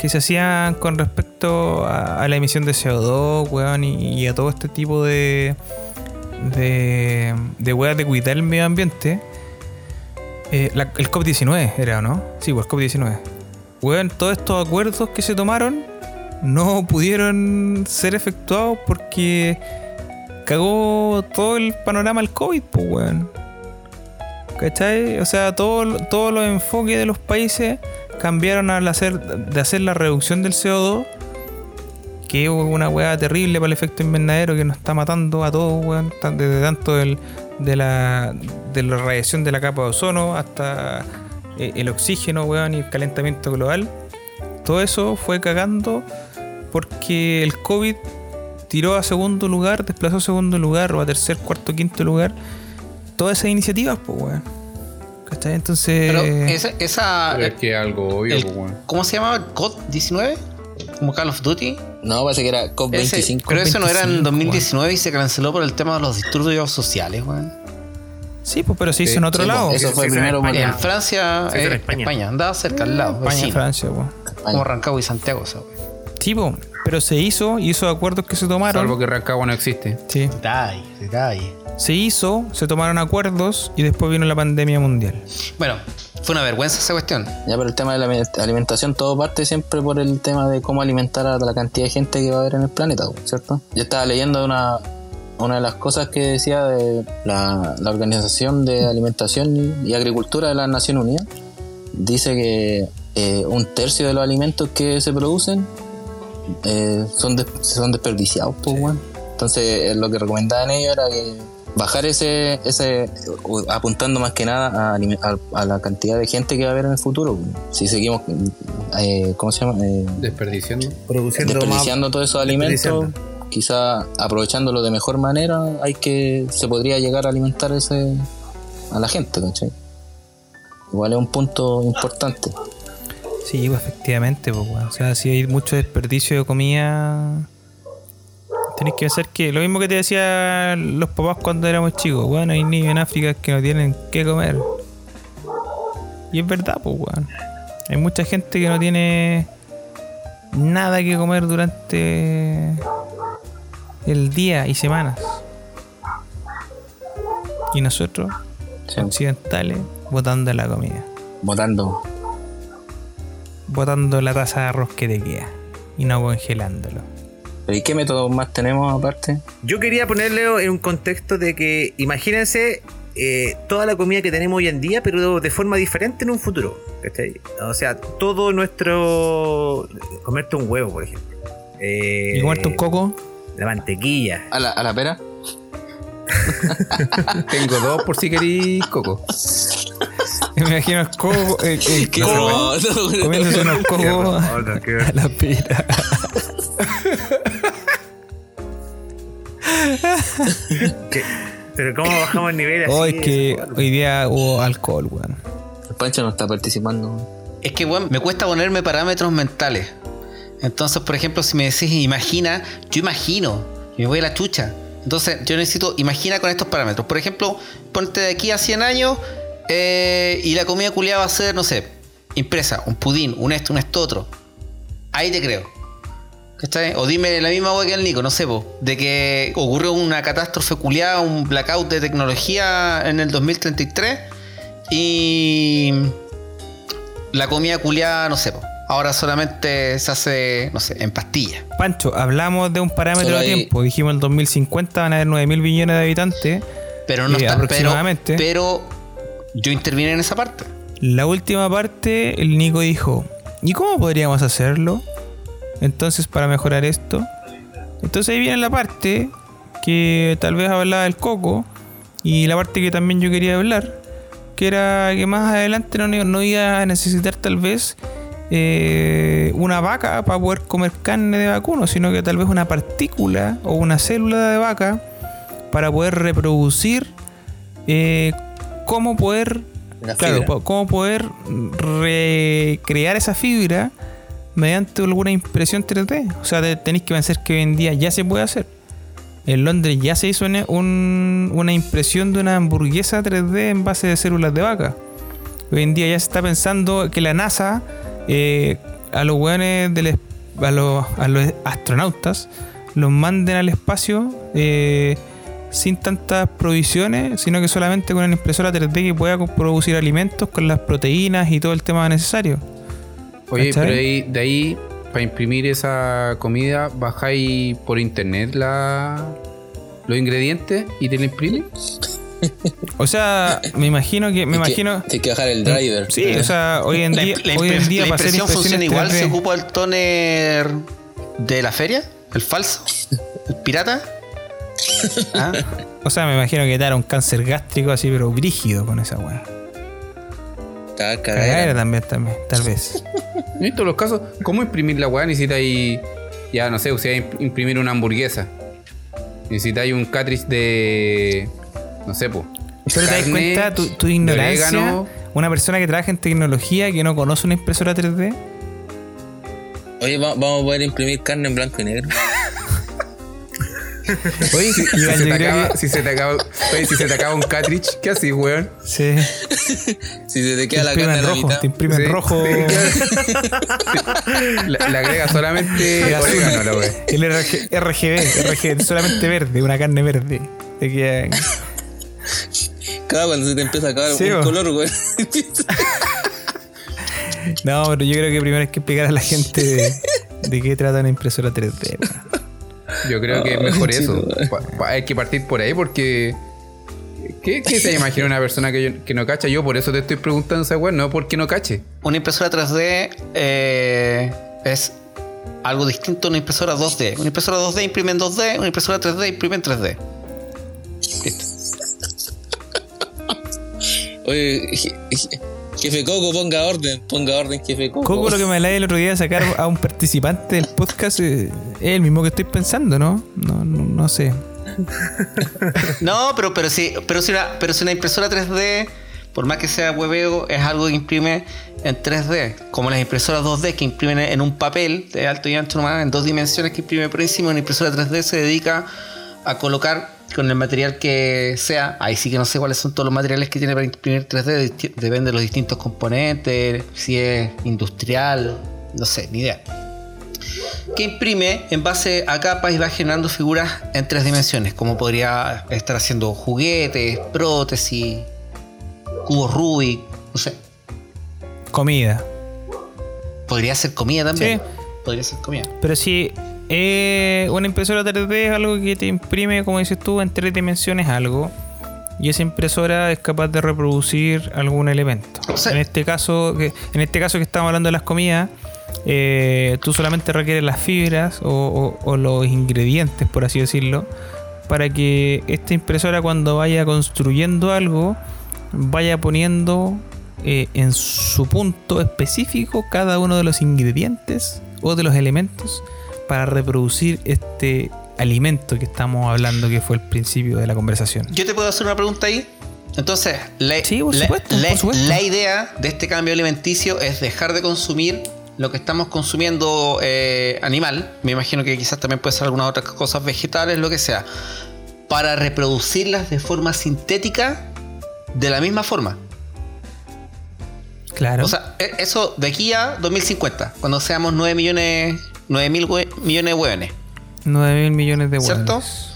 Que se hacían con respecto a, a la emisión de CO2, weón, y, y a todo este tipo de. de. de weas de cuidar el medio ambiente. Eh, la- el COP19 era, ¿o ¿no? Sí, pues el COP19. Weón, todos estos acuerdos que se tomaron no pudieron ser efectuados porque cagó todo el panorama del COVID, pues, weón. ¿Cachai? O sea, todo- todos los enfoques de los países cambiaron al hacer, de hacer la reducción del CO2, que es una weá terrible para el efecto invernadero que nos está matando a todos, weón. Desde tanto del- de, la, de la radiación de la capa de ozono hasta eh, el oxígeno, weón, y el calentamiento global. Todo eso fue cagando porque el COVID tiró a segundo lugar, desplazó a segundo lugar o a tercer, cuarto, quinto lugar todas esas iniciativas, pues, weón. ¿Cachai? Entonces. Pero esa. esa Pero es que algo obvio, el- pues, weón. ¿Cómo se llamaba? ¿COD 19? ¿Como Call of Duty? No, parece que era Ese- COP25. pero eso no era en 25, 2019 y se canceló por el tema de los disturbios sociales, weón. Sí, pues, pero se hizo Sí, en otro sí, lado. pues, eso fue sí, primero en España. en Francia, Sí, eso eh, España. España. andaba cerca al lado. España, vecino. Francia, weón. Como Rancagua y Santiago, esa weón. Sí, po, pero se hizo y esos acuerdos que se tomaron. Salvo que Rancagua no existe. Sí. Detalle, detalle. Se hizo, se tomaron acuerdos y después vino la pandemia mundial. Bueno, fue una vergüenza esa cuestión. Ya, pero el tema de la aliment- alimentación, todo parte siempre por el tema de cómo alimentar a la cantidad de gente que va a haber en el planeta, ¿cierto? Yo estaba leyendo una, una de las cosas que decía de la, la Organización de Alimentación y, y Agricultura de las Naciones Unidas. Dice que eh, un tercio de los alimentos que se producen eh, son, des- son desperdiciados, pues, weón. Entonces, eh, lo que recomendaban ellos era que bajar ese, ese apuntando más que nada a, a- a la cantidad de gente que va a haber en el futuro. Si seguimos, eh, ¿cómo se llama? Eh, Desperdiciando. Produciendo desperdiciando todos esos alimentos, quizá aprovechándolo de mejor manera, hay que se podría llegar a alimentar ese a la gente, ¿cachai? Igual es un punto importante. Sí, pues efectivamente, pues, weón. O sea, si hay mucho desperdicio de comida. Tenés que pensar que lo mismo que te decían los papás cuando éramos chicos, bueno, hay niños en África que no tienen qué comer. Y es verdad, pues. Hay mucha gente que no tiene nada que comer durante el día y semanas. Y nosotros, Sí. occidentales, botando la comida. Votando. Botando la taza de arroz que te queda y no congelándolo. ¿Pero ¿Y qué métodos más tenemos aparte? Yo quería ponerle en un contexto de que, imagínense eh, toda la comida que tenemos hoy en día, pero de forma diferente en un futuro. ¿cachai? O sea, todo nuestro. Comerte un huevo, por ejemplo. Eh, ¿Y comerte un coco? La mantequilla. ¿A la, a la pera? Tengo dos por si queréis coco. Me imagino el coco. El, el Qué coco roto. comiéndose unos qué- a la pera. qué- Pero ¿cómo bajamos el nivel así? Oh, es que Eso, hoy día hubo alcohol, weón. El Pancho no está participando. Es que, bueno, me cuesta ponerme parámetros mentales. Entonces, por ejemplo, si me decís imagina, yo imagino, y me voy a la chucha. Entonces, yo necesito imagina con estos parámetros. Por ejemplo, ponte de aquí a 100 años eh, y la comida culiada va a ser, no sé, impresa, un pudín, un esto, un esto, otro. Ahí te creo. ¿Cachai? O dime la misma hueá que el Nico, no sé, de que ocurrió una catástrofe culiada, un blackout de tecnología en el 2033 y la comida culiada, no sé, ahora solamente se hace, no sé, en pastillas. Pancho, hablamos de un parámetro Solo de hay- tiempo. Dijimos en el 2050 van a haber 9 mil billones de habitantes. Pero no Eh, está, aproximadamente. Pero, pero yo intervine en esa parte. La última parte, el Nico dijo: ¿Y cómo podríamos hacerlo? Entonces, para mejorar esto. Entonces ahí viene la parte que tal vez hablaba del coco. Y la parte que también yo quería hablar. Que era que más adelante no, no iba a necesitar tal vez eh, una vaca para poder comer carne de vacuno, sino que tal vez una partícula o una célula de vaca para poder reproducir eh, cómo poder claro, cómo poder recrear esa fibra mediante alguna impresión 3D. O sea, te- tenéis que pensar que hoy en día ya se puede hacer. En Londres ya se hizo una- un- una impresión de una hamburguesa 3D en base de células de vaca. Hoy en día ya se está pensando que la NASA eh, a los weones del a los, a los astronautas los manden al espacio eh, sin tantas provisiones, sino que solamente con una impresora 3D que pueda producir alimentos con las proteínas y todo el tema necesario. Oye, ¿Cachai? pero ahí, de ahí, para imprimir esa comida, bajáis por internet la, los ingredientes y te lo imprimen. O sea, me imagino que me Hay que- imagino Hay que bajar el driver. Sí, o sea, hoy en día, la hoy en día la para hacer funciona igual, 3D, se ocupa el toner de la feria, el falso, el pirata. Ah, O sea, me imagino que te dará un cáncer gástrico así, pero brígido con esa weá. Cagadera cagadera. también, también, tal vez. En todos los casos, ¿cómo imprimir la weá? Necesitáis, ya no sé, o sea, imp- imprimir una hamburguesa. Necesitáis un cartridge de, no sé, pues. Pero te das cuenta tu, tu ignorancia. orégano. Una persona que trabaja en tecnología que no conoce una impresora 3D. Oye, va- vamos a poder imprimir carne en blanco y negro. Oye, si, si Iván, se te acaba, que- si se te acaba, oye, si se te acaba un cartridge, ¿qué haces, weón? Sí. Si se te Te queda la imprime carne la rojo. mitad. Te imprime en Sí, rojo. sí, le agrega solamente orégano la weá. El RG RGB, RGB, solamente verde, una carne verde. Te queda- Claro, cuando se te empieza a acabar Sí, un bo. color, güey. No, pero yo creo que primero hay que explicar a la gente de, de qué trata una impresora 3D. weón. Yo creo que es mejor Ay, eso. chico. Pa- pa- hay que partir por ahí porque. ¿Qué, qué se imagina una persona que, yo- que no cacha? Yo por eso te estoy preguntando esa weá, no porque no cache. una impresora 3D eh, es algo distinto a una impresora 2D. Una impresora 2D imprime en 2D, una impresora 3D imprime en 3D. Oye, je- je- jefe Coco, ponga orden. Ponga orden, jefe Coco. Coco, lo que me hablaba el otro día de sacar a un participante del podcast eh, es el mismo que estoy pensando, ¿no? No, no, no sé. No, pero, pero, sí, pero, si una, pero si una impresora 3D, por más que sea hueveo, es algo que imprime en 3D. Como las impresoras 2D que imprimen en un papel de alto y ancho nomás, en dos dimensiones que imprime por encima, una impresora 3D se dedica a colocar con el material que sea. Ahí sí que no sé cuáles son todos los materiales que tiene para imprimir 3D, disti- depende de los distintos componentes, si es industrial, no sé, ni idea que imprime en base a capas y va generando figuras en tres dimensiones, como podría estar haciendo juguetes, prótesis, cubos Rubik, no sé. Comida. Podría ser comida también. Sí. Podría ser comida. Pero si eh, una impresora 3D es algo que te imprime, como dices tú, en tres dimensiones algo. y esa impresora es capaz de reproducir algún elemento. En este caso, que, en este caso que estamos hablando de las comidas, eh, tú solamente requieres las fibras o, o- o los ingredientes, por así decirlo, para que esta impresora cuando vaya construyendo algo vaya poniendo eh, en su punto específico cada uno de los ingredientes o de los elementos para reproducir este alimento que estamos hablando que fue el principio de la conversación. Yo te puedo hacer una pregunta ahí. Entonces, la, Sí, por la- supuesto, la- por supuesto. la idea de este cambio alimenticio es dejar de consumir lo que estamos consumiendo eh, animal. Me imagino que quizás también puede ser algunas otras cosas vegetales, lo que sea. Para reproducirlas de forma sintética de la misma forma. Claro. O sea, e- eso de aquí a 2050, cuando seamos 9 millones, 9 mil millones de hueones. 9 mil millones de ¿Cierto? hueones.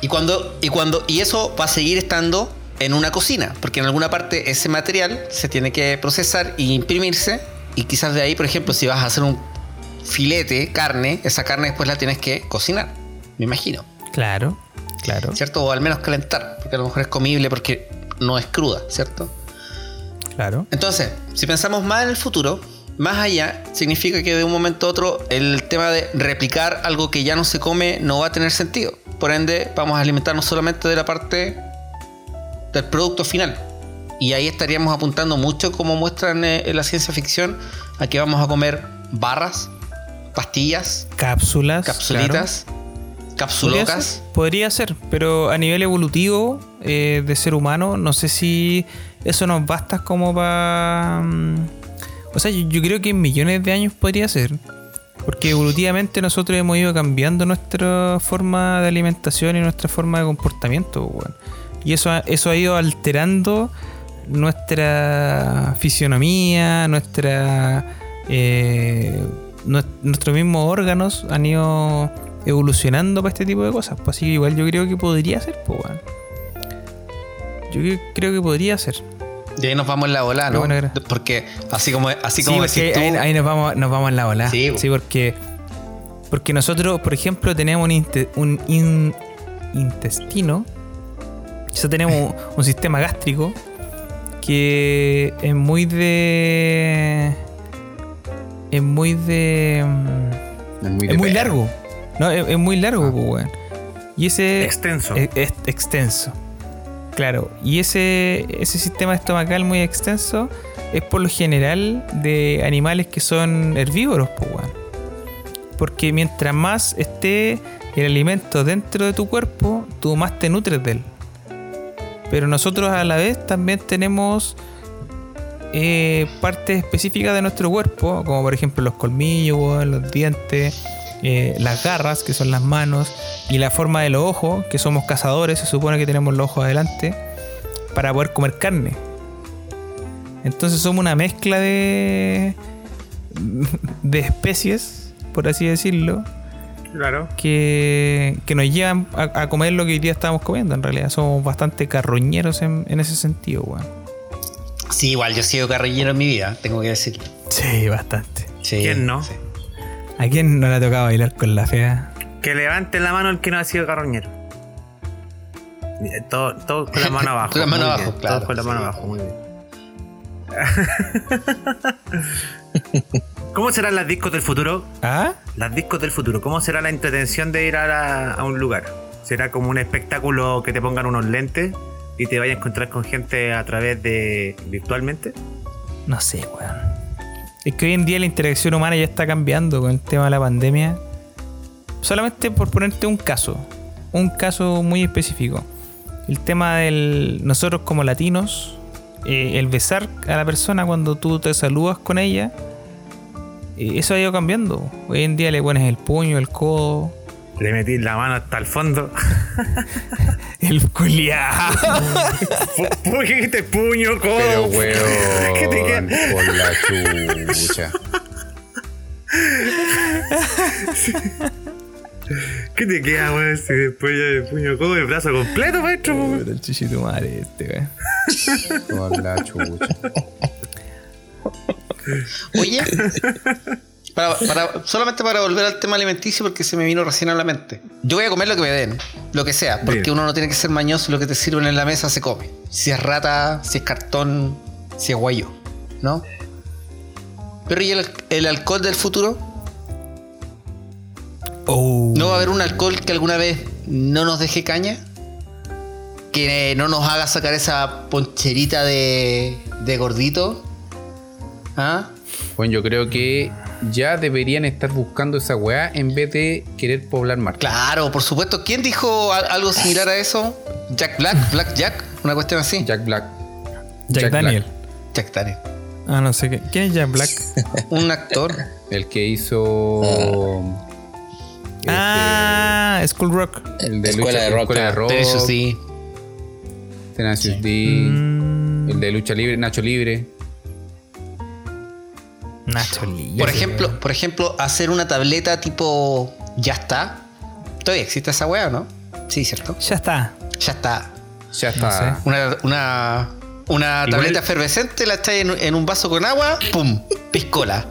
Y cuando, y cuando, y eso va a seguir estando en una cocina, porque en alguna parte ese material se tiene que procesar y imprimirse. Y quizás de ahí, por ejemplo, si vas a hacer un filete, carne, esa carne después la tienes que cocinar, me imagino. Claro, claro, ¿Cierto? O al menos calentar, porque a lo mejor es comible porque no es cruda, ¿cierto? claro. Entonces, si pensamos más en el futuro, más allá, significa que de un momento a otro el tema de replicar algo que ya no se come no va a tener sentido. Por ende, vamos a alimentarnos solamente de la parte del producto final. Y ahí estaríamos apuntando mucho, como muestran eh, en la ciencia ficción, a que vamos a comer barras, pastillas, Cápsulas. capsulitas, Podría capsulocas. ser, podría ser, pero a nivel evolutivo eh, de ser humano, no sé si eso nos basta como para... o sea, yo, creo que en millones de años podría ser. Porque evolutivamente nosotros hemos ido cambiando nuestra forma de alimentación y nuestra forma de comportamiento. weón. Y eso, ha- eso ha ido alterando nuestra fisionomía, nuestra... eh, nues- nuestros mismos órganos han ido evolucionando para este tipo de cosas. Pues así igual yo creo que podría ser, pues. Yo cre- creo que podría ser. Y ahí nos vamos en la ola, ¿no? Bueno. Porque así como, así Sí, como decís tú, ahí, ahí nos vamos, nos vamos en la ola. Sí, Sí, po. porque, porque nosotros, por ejemplo, tenemos un, inte- un in- intestino. O sea, tenemos un, un sistema gástrico que es muy de. Es muy de. Es muy, Es largo. No, es, es muy largo, Ah. pues, weón. Y ese. Extenso. Es, es extenso. Claro. Y ese, sistema estomacal muy extenso es por lo general de animales que son herbívoros, pues, weón. Porque mientras más esté el alimento dentro de tu cuerpo, tú más te nutres de él. Pero nosotros a la vez también tenemos eh, partes específicas de nuestro cuerpo, como por ejemplo los colmillos, los dientes, eh, las garras, que son las manos, y la forma de los ojos, que somos cazadores, se supone que tenemos los ojos adelante, para poder comer carne. Entonces somos una mezcla de, de especies, por así decirlo, Claro. que, que nos llevan a, a comer lo que hoy día estamos comiendo. En realidad somos bastante carroñeros en, en ese sentido, weón. Sí, igual yo he sido carrillero en mi vida, tengo que decirlo. Sí, bastante. Sí, ¿Quién no? sí. ¿A quién no le ha tocado bailar con la fea? Que levante la mano el que no ha sido carroñero. Todos todo con la mano abajo. Con la mano abajo, bien, claro, Todos con la mano sí. abajo, muy bien. ¿Cómo serán las discos del futuro? ¿Ah? Las discos del futuro. ¿Cómo será la entretención de ir a, la- a un lugar? ¿Será como un espectáculo que te pongan unos lentes y te vayas a encontrar con gente a través de virtualmente? No sé, weón. Es que hoy en día la interacción humana ya está cambiando con el tema de la pandemia. Solamente por ponerte un caso. Un caso muy específico. El tema del. Nosotros como latinos. eh, el besar a la persona cuando tú te saludas con ella. eh, eso ha ido cambiando. Hoy en día le pones el puño, el codo. Le metí la mano hasta el fondo. El culiao. ¿Por qué dijiste puño, codo? Pero ¿Qué te weón, queda? por la chucha. ¿Qué te queda, weón? Si después ya de puño, codo y brazo completo, maestro. weón? el chichito madre este, weón. Por la chucha. Oye, Para- para- solamente para volver al tema alimenticio, porque se me vino recién a la mente. Yo voy a comer lo que me den, lo que sea, porque Bien. uno no tiene que ser mañoso, lo que te sirven en la mesa se come. Si es rata, si es cartón, si es guayo, ¿no? Pero ¿y el, el alcohol del futuro? Oh. ¿No va a haber un alcohol que alguna vez no nos deje caña? Que no nos haga sacar esa poncherita de, de gordito. ¿Ah? Bueno, yo creo que ya deberían estar buscando esa weá en vez de querer poblar Marte. Claro, por supuesto. ¿Quién dijo al- algo similar a eso? Jack Black, Black Jack, una cuestión así. Jack Black. Jack, Jack Daniel. Jack Daniel. Ah, no sé qué. ¿Quién es Jack Black? Un actor. El que hizo. ah, School Rock. El de Escuela lucha, de rock. Escuela de rock. Eso sí. Tenacious D. Mm, El de lucha libre, Nacho Libre. Por ejemplo, por ejemplo, hacer una tableta tipo ya está. Todavía existe esa weá, ¿no? Sí, cierto. Ya está. Ya está. Ya está. Una, una, una Igual- tableta efervescente, la echáis en, en un vaso con agua, ¡pum! Piscola.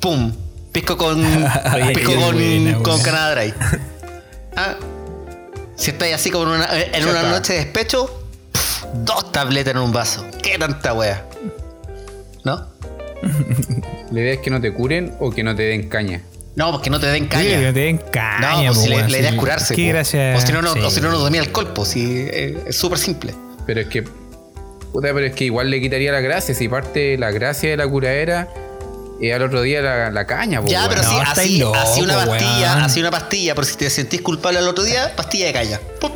¡Pum! Pisco con. pisco con, buena, con weón. Canada Dry. Ah, si estáis así como en una, en una noche de despecho, dos tabletas en un vaso. ¡Qué tanta wea! ¿No? La idea es que no te curen o que no te den caña. No, porque no te den Sí, caña. que no te den caña. No, pues po, si la, idea sí. es curarse. Qué gracia. O si no, no, o sí. si no. Si, eh, es súper simple. Pero es que. Puta, pero es que igual le quitaría la gracia. Si parte la gracia de la curadera, y al otro día la, la caña, po, Ya, pero sí, no, así, loco, así una pastilla, así una pastilla, por si te sentís culpable al otro día, pastilla de caña. ¡Pum!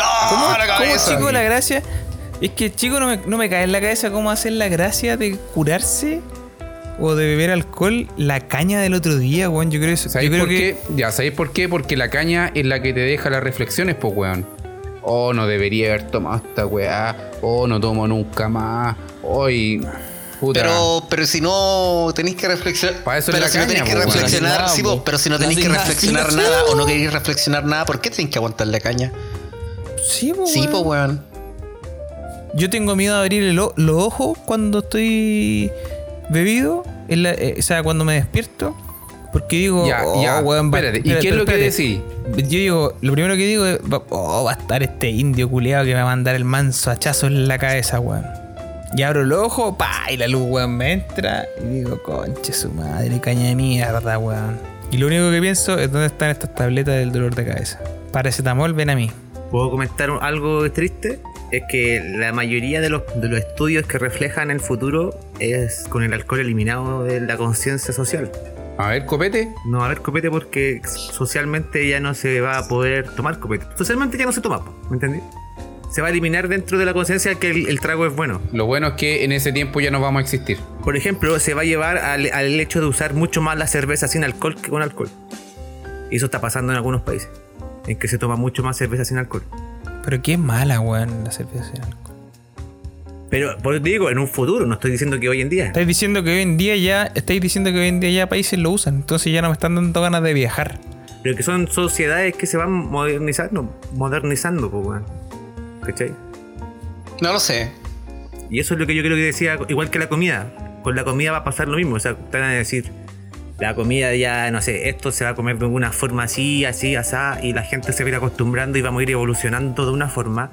¡Ah, ¿Cómo, la cómo, chico, la gracia? Es que, chico, no me, no me cae en la cabeza cómo hacer la gracia de curarse o de beber alcohol la caña del otro día, weón. Yo creo, eso- ¿Sabéis yo creo por que. qué? Ya, ¿sabéis por qué? Porque la caña es la que te deja las reflexiones, pues, weón. Oh, no debería haber tomado esta weá. Oh, no tomo nunca más. Hoy. puta. Pero, pero si no tenéis que reflexionar. Para eso es pero la si no tenéis que po, reflexionar, sí, po, po. pero si no tenéis que reflexionar sí, nada o no queréis reflexionar nada, ¿por qué tenéis que aguantar la caña? Sí, po, Sí, weón. pues, weón. Yo tengo miedo de abrir el o- los ojos cuando estoy bebido, en la- eh, o sea, cuando me despierto, porque digo, Ya, oh, ya, weón, va- espérate, ¿y espérate, qué es lo que espérate. decís? Yo digo, lo primero que digo es, va- oh, va a estar este indio culeado que me va a mandar el manso hachazo en la cabeza, weón. Y abro el ojo, pa, y la luz, weón, me entra y digo, conche su madre, caña de mierda, weón. Y lo único que pienso es dónde están estas tabletas del dolor de cabeza. Paracetamol, ven a mí. ¿Puedo comentar algo triste? Es que la mayoría de los, de los estudios que reflejan el futuro es con el alcohol eliminado de la conciencia social. A ver, copete. No va a haber copete porque socialmente ya no se va a poder tomar copete. Socialmente ya no se toma, ¿me entendí? Se va a eliminar dentro de la conciencia que el, el trago es bueno. Lo bueno es que en ese tiempo ya no vamos a existir. Por ejemplo, se va a llevar al, al hecho de usar mucho más la cerveza sin alcohol que con alcohol. Y eso está pasando en algunos países, en que se toma mucho más cerveza sin alcohol. Pero qué mala, weón, la cerveza sin alcohol. Pero, por eso te digo, en un futuro, no estoy diciendo que hoy en día. Estáis diciendo que hoy en día ya, estáis diciendo que hoy en día ya países lo usan, entonces ya no me están dando ganas de viajar. Pero que son sociedades que se van modernizando, modernizando, pues, weón. ¿Cachai? No lo sé. Y eso es lo que yo creo que decía, igual que la comida. Con la comida va a pasar lo mismo. O sea, te van a decir, la comida ya, no sé, esto se va a comer de una forma así, así, así, y la gente se va a ir acostumbrando y vamos a ir evolucionando de una forma.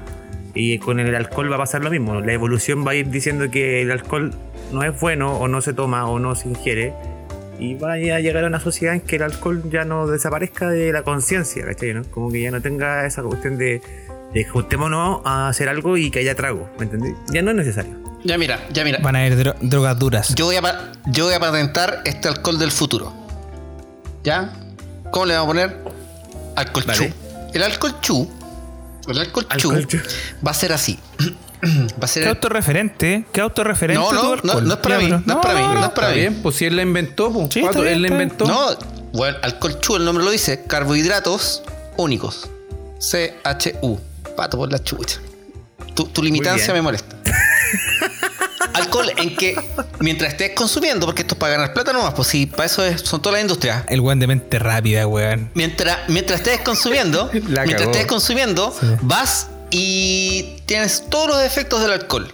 Y con el alcohol va a pasar lo mismo. La evolución va a ir diciendo que el alcohol no es bueno, o no se toma, o no se ingiere. Y va a llegar a una sociedad en que el alcohol ya no desaparezca de la conciencia, ¿cachai? no? Como que ya no tenga esa cuestión de, de juntémonos a hacer algo y que haya trago, ¿me entendés? Ya no es necesario. Ya mira, ya mira. Van a haber dro- drogas duras. Yo voy, a, yo voy a patentar este alcohol del futuro. ¿Ya? ¿Cómo le vamos a poner? Alcohol Vale. chu. El alcohol chu. El alcohol chu Alcohol chu. va a ser así. va a ser. ¿Qué autorreferente? ¿Qué autorreferente No, no, no, no es para mí, no es para mí, no es para mí. bien, pues si él la inventó, pues. Sí, bien, él la inventó. No, bueno, alcohol chu, el nombre lo dice. Carbohidratos únicos. C-H-U. Pato por la chucha. Tu, tu limitancia me molesta. Alcohol en que mientras estés consumiendo, porque esto es para ganar plata nomás, pues sí, para eso es- son todas las industrias. El weón de mente rápida, weón. Mientras, mientras estés consumiendo, mientras estés consumiendo, vas y tienes todos los efectos del alcohol.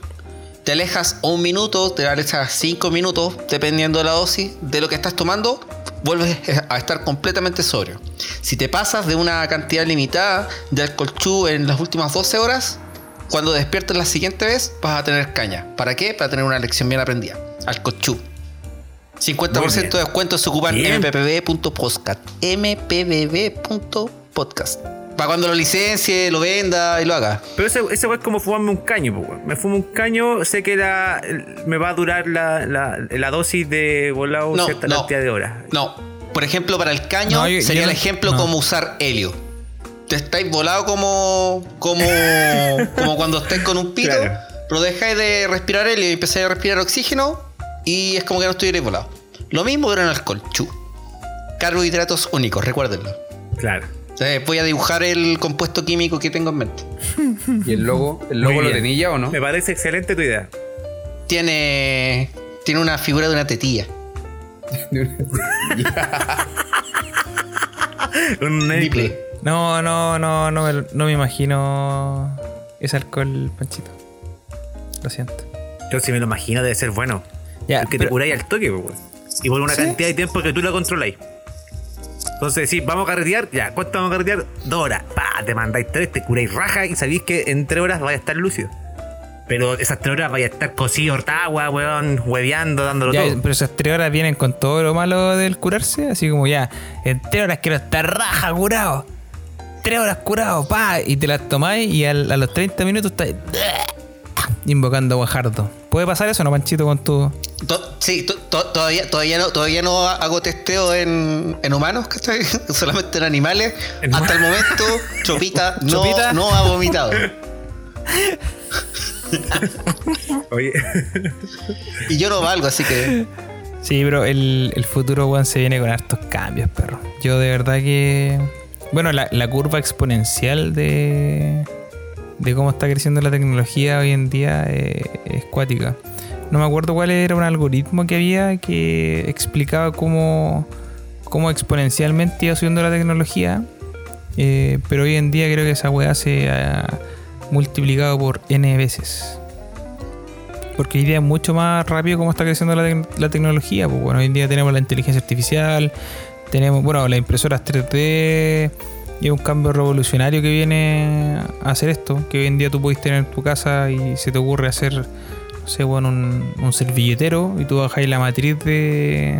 te alejas un minuto, te alejas cinco minutos, dependiendo de la dosis de lo que estás tomando, vuelves a estar completamente sobrio. Si te pasas de una cantidad limitada de alcohol chu en las últimas 12 horas, cuando despiertes la siguiente vez vas a tener caña. ¿Para qué? Para tener una lección bien aprendida. Alcohol chu. 50% de descuento se ocupa en Bien. mpbb.podcast. mpbb.podcast. Para cuando lo licencie, lo venda y lo haga. Pero ese, ese es como fumarme un caño, po. Me fumo un caño, sé que la, me va a durar la, la, la dosis de volado No, cierta no. cantidad de horas. No, por ejemplo, para el caño No, yo- sería yo el ejemplo no. como usar helio. Te estáis volado como, como, como cuando estáis con un pito, Claro. pero dejáis de respirar helio y empezáis a respirar oxígeno y es como que no estuvierais volado. Lo mismo pero en alcohol, chu. Carbohidratos únicos, recuérdenlo. Claro. Eh, voy a dibujar el compuesto químico que tengo en mente. ¿Y el logo? ¿El logo lo tenía o no? Me parece excelente tu idea. Tiene, tiene una figura de una tetilla. Un Triple. No, no, no, no, me- no me imagino ese alcohol, Panchito. Lo siento. Yo si me lo imagino debe ser bueno. Ya, Porque te pero- curáis al toque, weón. Y por una ¿Sí? cantidad de tiempo que tú la controláis. Entonces, sí, vamos a carretear, ya, ¿cuánto vamos a carretear? Dos horas. Pa, te mandáis tres, te curáis raja y sabéis que en tres horas vais a estar lúcido. Pero esas tres horas vais a estar cocido, hortagua, weón, hueveando, dándolo Ya, todo. pero esas tres horas vienen con todo lo malo del curarse, así como ya, en tres horas quiero estar raja curado. Tres horas curado, pa, y te las tomáis y al- a los 30 minutos estás invocando a Guajardo. ¿Puede pasar eso, no, Panchito, con tu. To- sí, to- to- todavía, todavía, no, todavía no hago testeo en, en humanos, ¿cachai? Solamente en animales. En Hasta el momento, Chopita no, Chopita. no ha vomitado. Oye, Y yo no valgo, así que. Sí, pero el, el futuro, weón, se viene con hartos cambios, perro. Yo de verdad que. Bueno, la, curva exponencial de. de cómo está creciendo la tecnología hoy en día eh, es cuática. No me acuerdo cuál era un algoritmo que había que explicaba cómo, cómo exponencialmente iba subiendo la tecnología. eh, pero hoy en día creo que esa weá se ha multiplicado por n veces. Porque hoy día es mucho más rápido cómo está creciendo la, tec- la tecnología. Pues bueno, hoy en día tenemos la inteligencia artificial, tenemos, bueno, las impresoras 3D, y es un cambio revolucionario que viene a hacer esto. Que hoy en día tú puedes tener en tu casa y se te ocurre hacer, no sé, bueno, un, un servilletero y tú bajáis la matriz de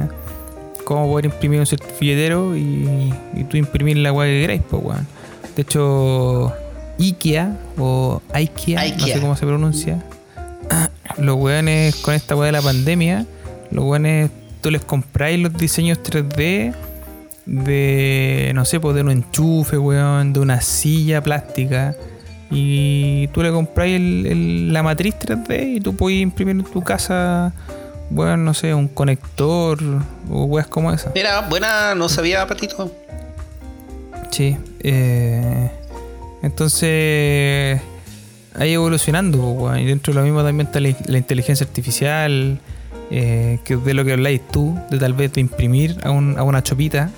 cómo poder imprimir un servilletero y, y tú imprimir la weá que queráis, pues weón. De hecho, IKEA o IKEA, no sé cómo se pronuncia los weones con esta weá de la pandemia, los weones, tú les compráis los diseños 3D de, no sé, pues de un enchufe, weón, de una silla plástica. Y tú le compráis el- el- la matriz 3D y tú puedes imprimir en tu casa, weón, no sé, un conector o weas como esa. Mira, buena, no sabía, Patito. Sí. eh, entonces, ahí evolucionando, po, weón, y dentro de lo mismo también está la, la inteligencia artificial, eh, que es de lo que habláis tú, de tal vez de imprimir a, un- a una chopita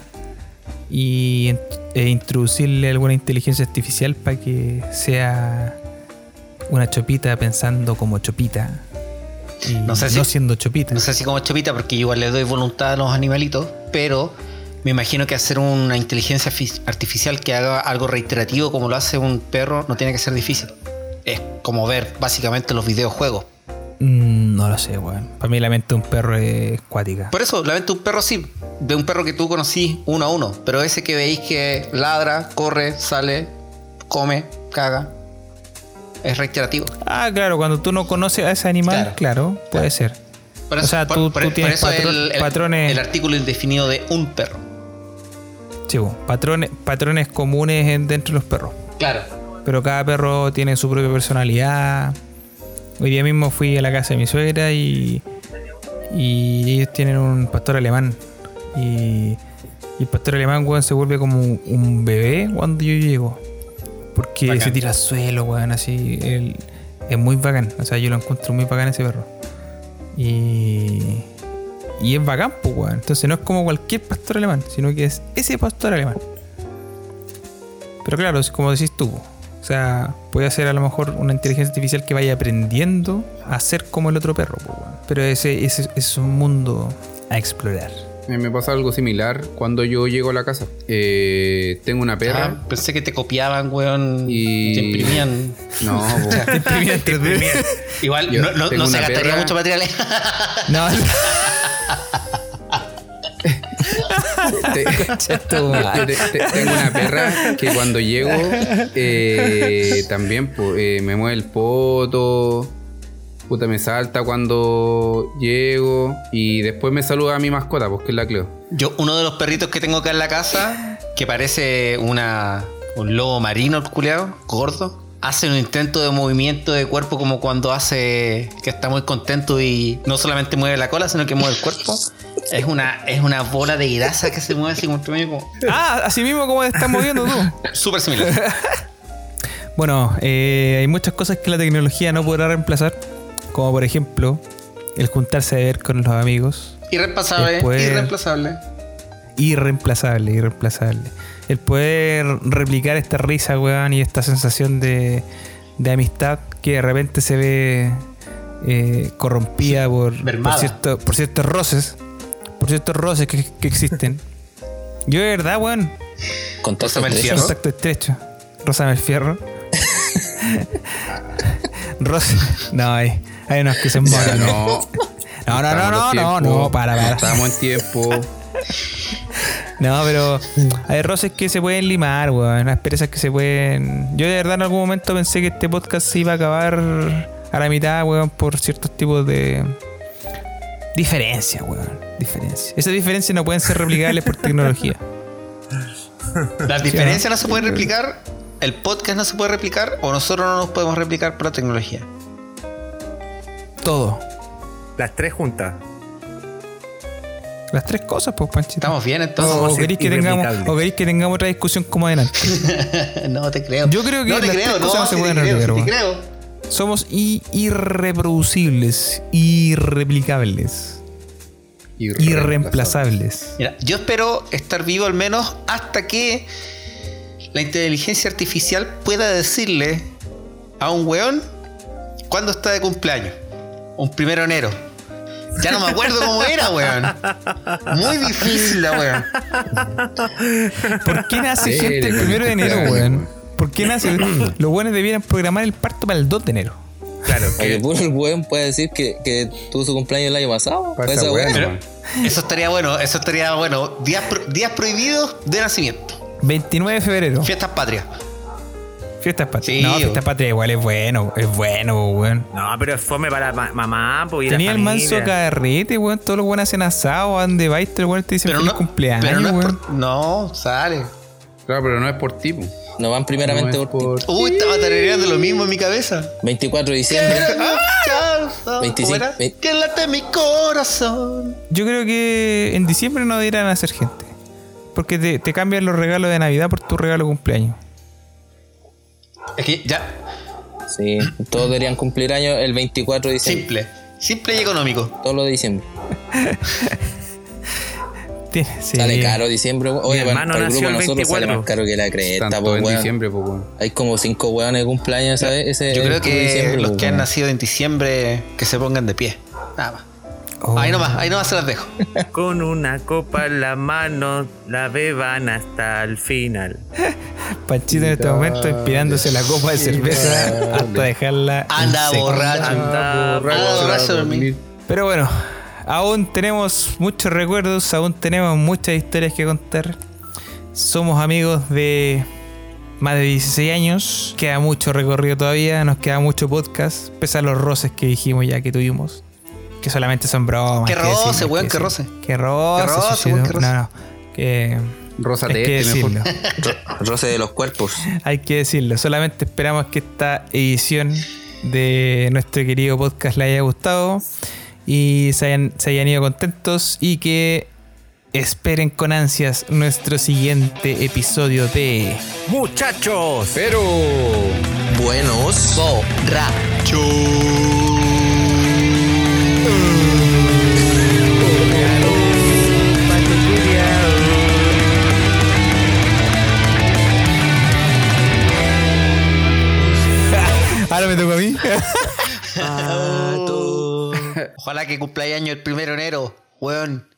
y e introducirle alguna inteligencia artificial para que sea una chopita pensando como chopita. Y No no, sé si- siendo chopita. No sé si como Chopita, porque igual le doy voluntad a los animalitos, pero me imagino que hacer una inteligencia artificial que haga algo reiterativo como lo hace un perro no tiene que ser difícil. Es como ver básicamente los videojuegos. Mm, no lo sé, weón. Para mí la mente de un perro es cuática. Por eso, la mente de un perro sí, de un perro que tú conocís uno a uno, pero ese que veis que ladra, corre, sale, come, caga, es reiterativo. Ah, claro, cuando tú no conoces a ese animal, Claro. claro, puede ser. Por O sea, tú- tú tienes eso patro- el, el- patrones- el artículo indefinido de un perro. Sí, patrones, patrones comunes en- dentro de los perros. Claro. Pero cada perro tiene su propia personalidad. Hoy día mismo fui a la casa de mi suegra y, y ellos tienen un pastor alemán. Y, y el pastor alemán, weón, se vuelve como un, bebé cuando yo llego. Porque Bacán. se tira al suelo, weón, así. él- es muy bacán. O sea, yo lo encuentro muy bacán ese perro. Y, y es bacán, pues, weón. Entonces no es como cualquier pastor alemán, sino que es ese pastor alemán. Pero claro, es como decís tú, sea, puede ser a lo mejor una inteligencia artificial que vaya aprendiendo a ser como el otro perro, pero ese, ese es un mundo a explorar. Me pasa algo similar cuando yo llego a la casa. Eh, tengo una perra. Ah, pensé que te copiaban, weón. Y- te imprimían. No, po. Imprimir en 3D. Igual, Yo no, no, tengo no se gastaría perra. mucho material. No, Te- te- te- tengo una perra que cuando llego eh, también eh, me mueve el poto, puta me salta cuando llego y después me saluda a mi mascota, porque es la Cleo. Yo, uno de los perritos que tengo acá en la casa, que parece una, un lobo marino, culeado, gordo, hace un intento de movimiento de cuerpo como cuando hace que está muy contento y no solamente mueve la cola, sino que mueve el cuerpo. Es una, es una bola de grasa que se mueve así como, como Ah, así mismo como te estás moviendo tú. súper similar. Bueno, eh, hay muchas cosas que la tecnología no podrá reemplazar, como por ejemplo el juntarse a ver con los amigos. Irreemplazable, Después- irreemplazable. Irreemplazable, irreemplazable. El poder replicar esta risa, weón, y esta sensación de, de amistad que de repente se ve eh, corrompida por, por, Mermada. cierto- por ciertos roces, por ciertos roces que, que existen. Yo de verdad, weón, Contacto estrecho. contacto estrecho. El fierro. Rosa. No, hay, hay unos que Ya, malos. no, No, no, no, no, no, no, para, para. Estamos en tiempo. No, pero hay roces que se pueden limar, weón. Las perezas que se pueden. Yo de verdad en algún momento pensé que este podcast se iba a acabar a la mitad, weón, por ciertos tipos de. Diferencias, weón. Diferencias. Esas diferencias no pueden ser replicables por tecnología. Las diferencias no se pueden replicar, el podcast no se puede replicar o nosotros no nos podemos replicar por la tecnología. Todo. Las tres juntas. Las tres cosas, pues, Panchito. Estamos bien O, entonces. Somos o queréis que tengamos, o queréis que tengamos otra discusión como adelante. no te creo. Yo creo que no te las creo, tres cosas no se sí pueden te creo, replicar, te creo. Somos irreproducibles, irreplicables, irreemplazables. Mira, yo espero estar vivo al menos hasta que la inteligencia artificial pueda decirle a un weón cuándo está de cumpleaños. Un primero de enero. Ya no me acuerdo cómo era, weón. Muy difícil la weón. ¿Por qué nace Sí, gente el primero de enero, weón? ¿Por qué nace? Los buenos debieran programar el parto para el 2 de enero. Claro. Que que- puro el weón puede decir que, que tuvo su cumpleaños el año pasado. Nomás. Eso estaría bueno, eso estaría bueno. Días, pro- días prohibidos de nacimiento. 29 de febrero. Fiestas patrias. Fiestas patrias. Sí, no, fiestas patrias igual es bueno, es bueno, weón. No, pero es fome para ma- mamá, pues, Tenía el manso carrete, weón. Todos los buenos hacen asado, van de baile, el weón te dicen Pero feliz no, cumpleaños, pero no, es weón. por- no, sale. Claro, pero no es por tipo. No van primeramente No por, por- Uy, estaba tarareando lo mismo en mi cabeza. 24 de diciembre. Causa, 25, ¿cómo era? ve- Que late mi corazón. Yo creo que en diciembre no deberían hacer gente. Porque te, te cambian los regalos de Navidad por tu regalo de cumpleaños. Es que ya, Sí, todos deberían cumplir años el 24 de diciembre. simple. Simple y económico. Todo lo de diciembre. Tiene- sí. Sale caro diciembre. Oye, para, hermano para el nació grupo el nosotros sale 24. más caro que la cresta, po, en weón. diciembre, pues, weón. Hay como cinco weones de cumpleaños, ¿sabes? Ese Yo el creo que diciembre, los po, que han nacido en diciembre, que se pongan de pie. Nada más. Oh. Ahí nomás, ahí nomás se las dejo. Con una copa en la mano, la beban hasta el final. Panchito en este momento inspirándose la copa de cerveza hasta dejarla. Anda borracho. Anda, borracho, borracho, dormir. Pero bueno, aún tenemos muchos recuerdos, aún tenemos muchas historias que contar. Somos amigos de más de 16 años. Queda mucho recorrido todavía, nos queda mucho podcast, pese a los roces que dijimos ya que tuvimos. Que solamente son bromas. Que roce, weón, que roce. Qué roce, Qué roce, weón, qué roce. No, no. Que Rosa hay que decirlo. Roce de los cuerpos. Hay que decirlo, solamente esperamos que esta edición de nuestro querido podcast les haya gustado y se hayan, se hayan ido contentos y que esperen con ansias nuestro siguiente episodio de... ¡Muchachos! Pero. Buenos. Borracho. Ahora me tocó a mí. Ojalá que cumpla año el primero de enero, weón.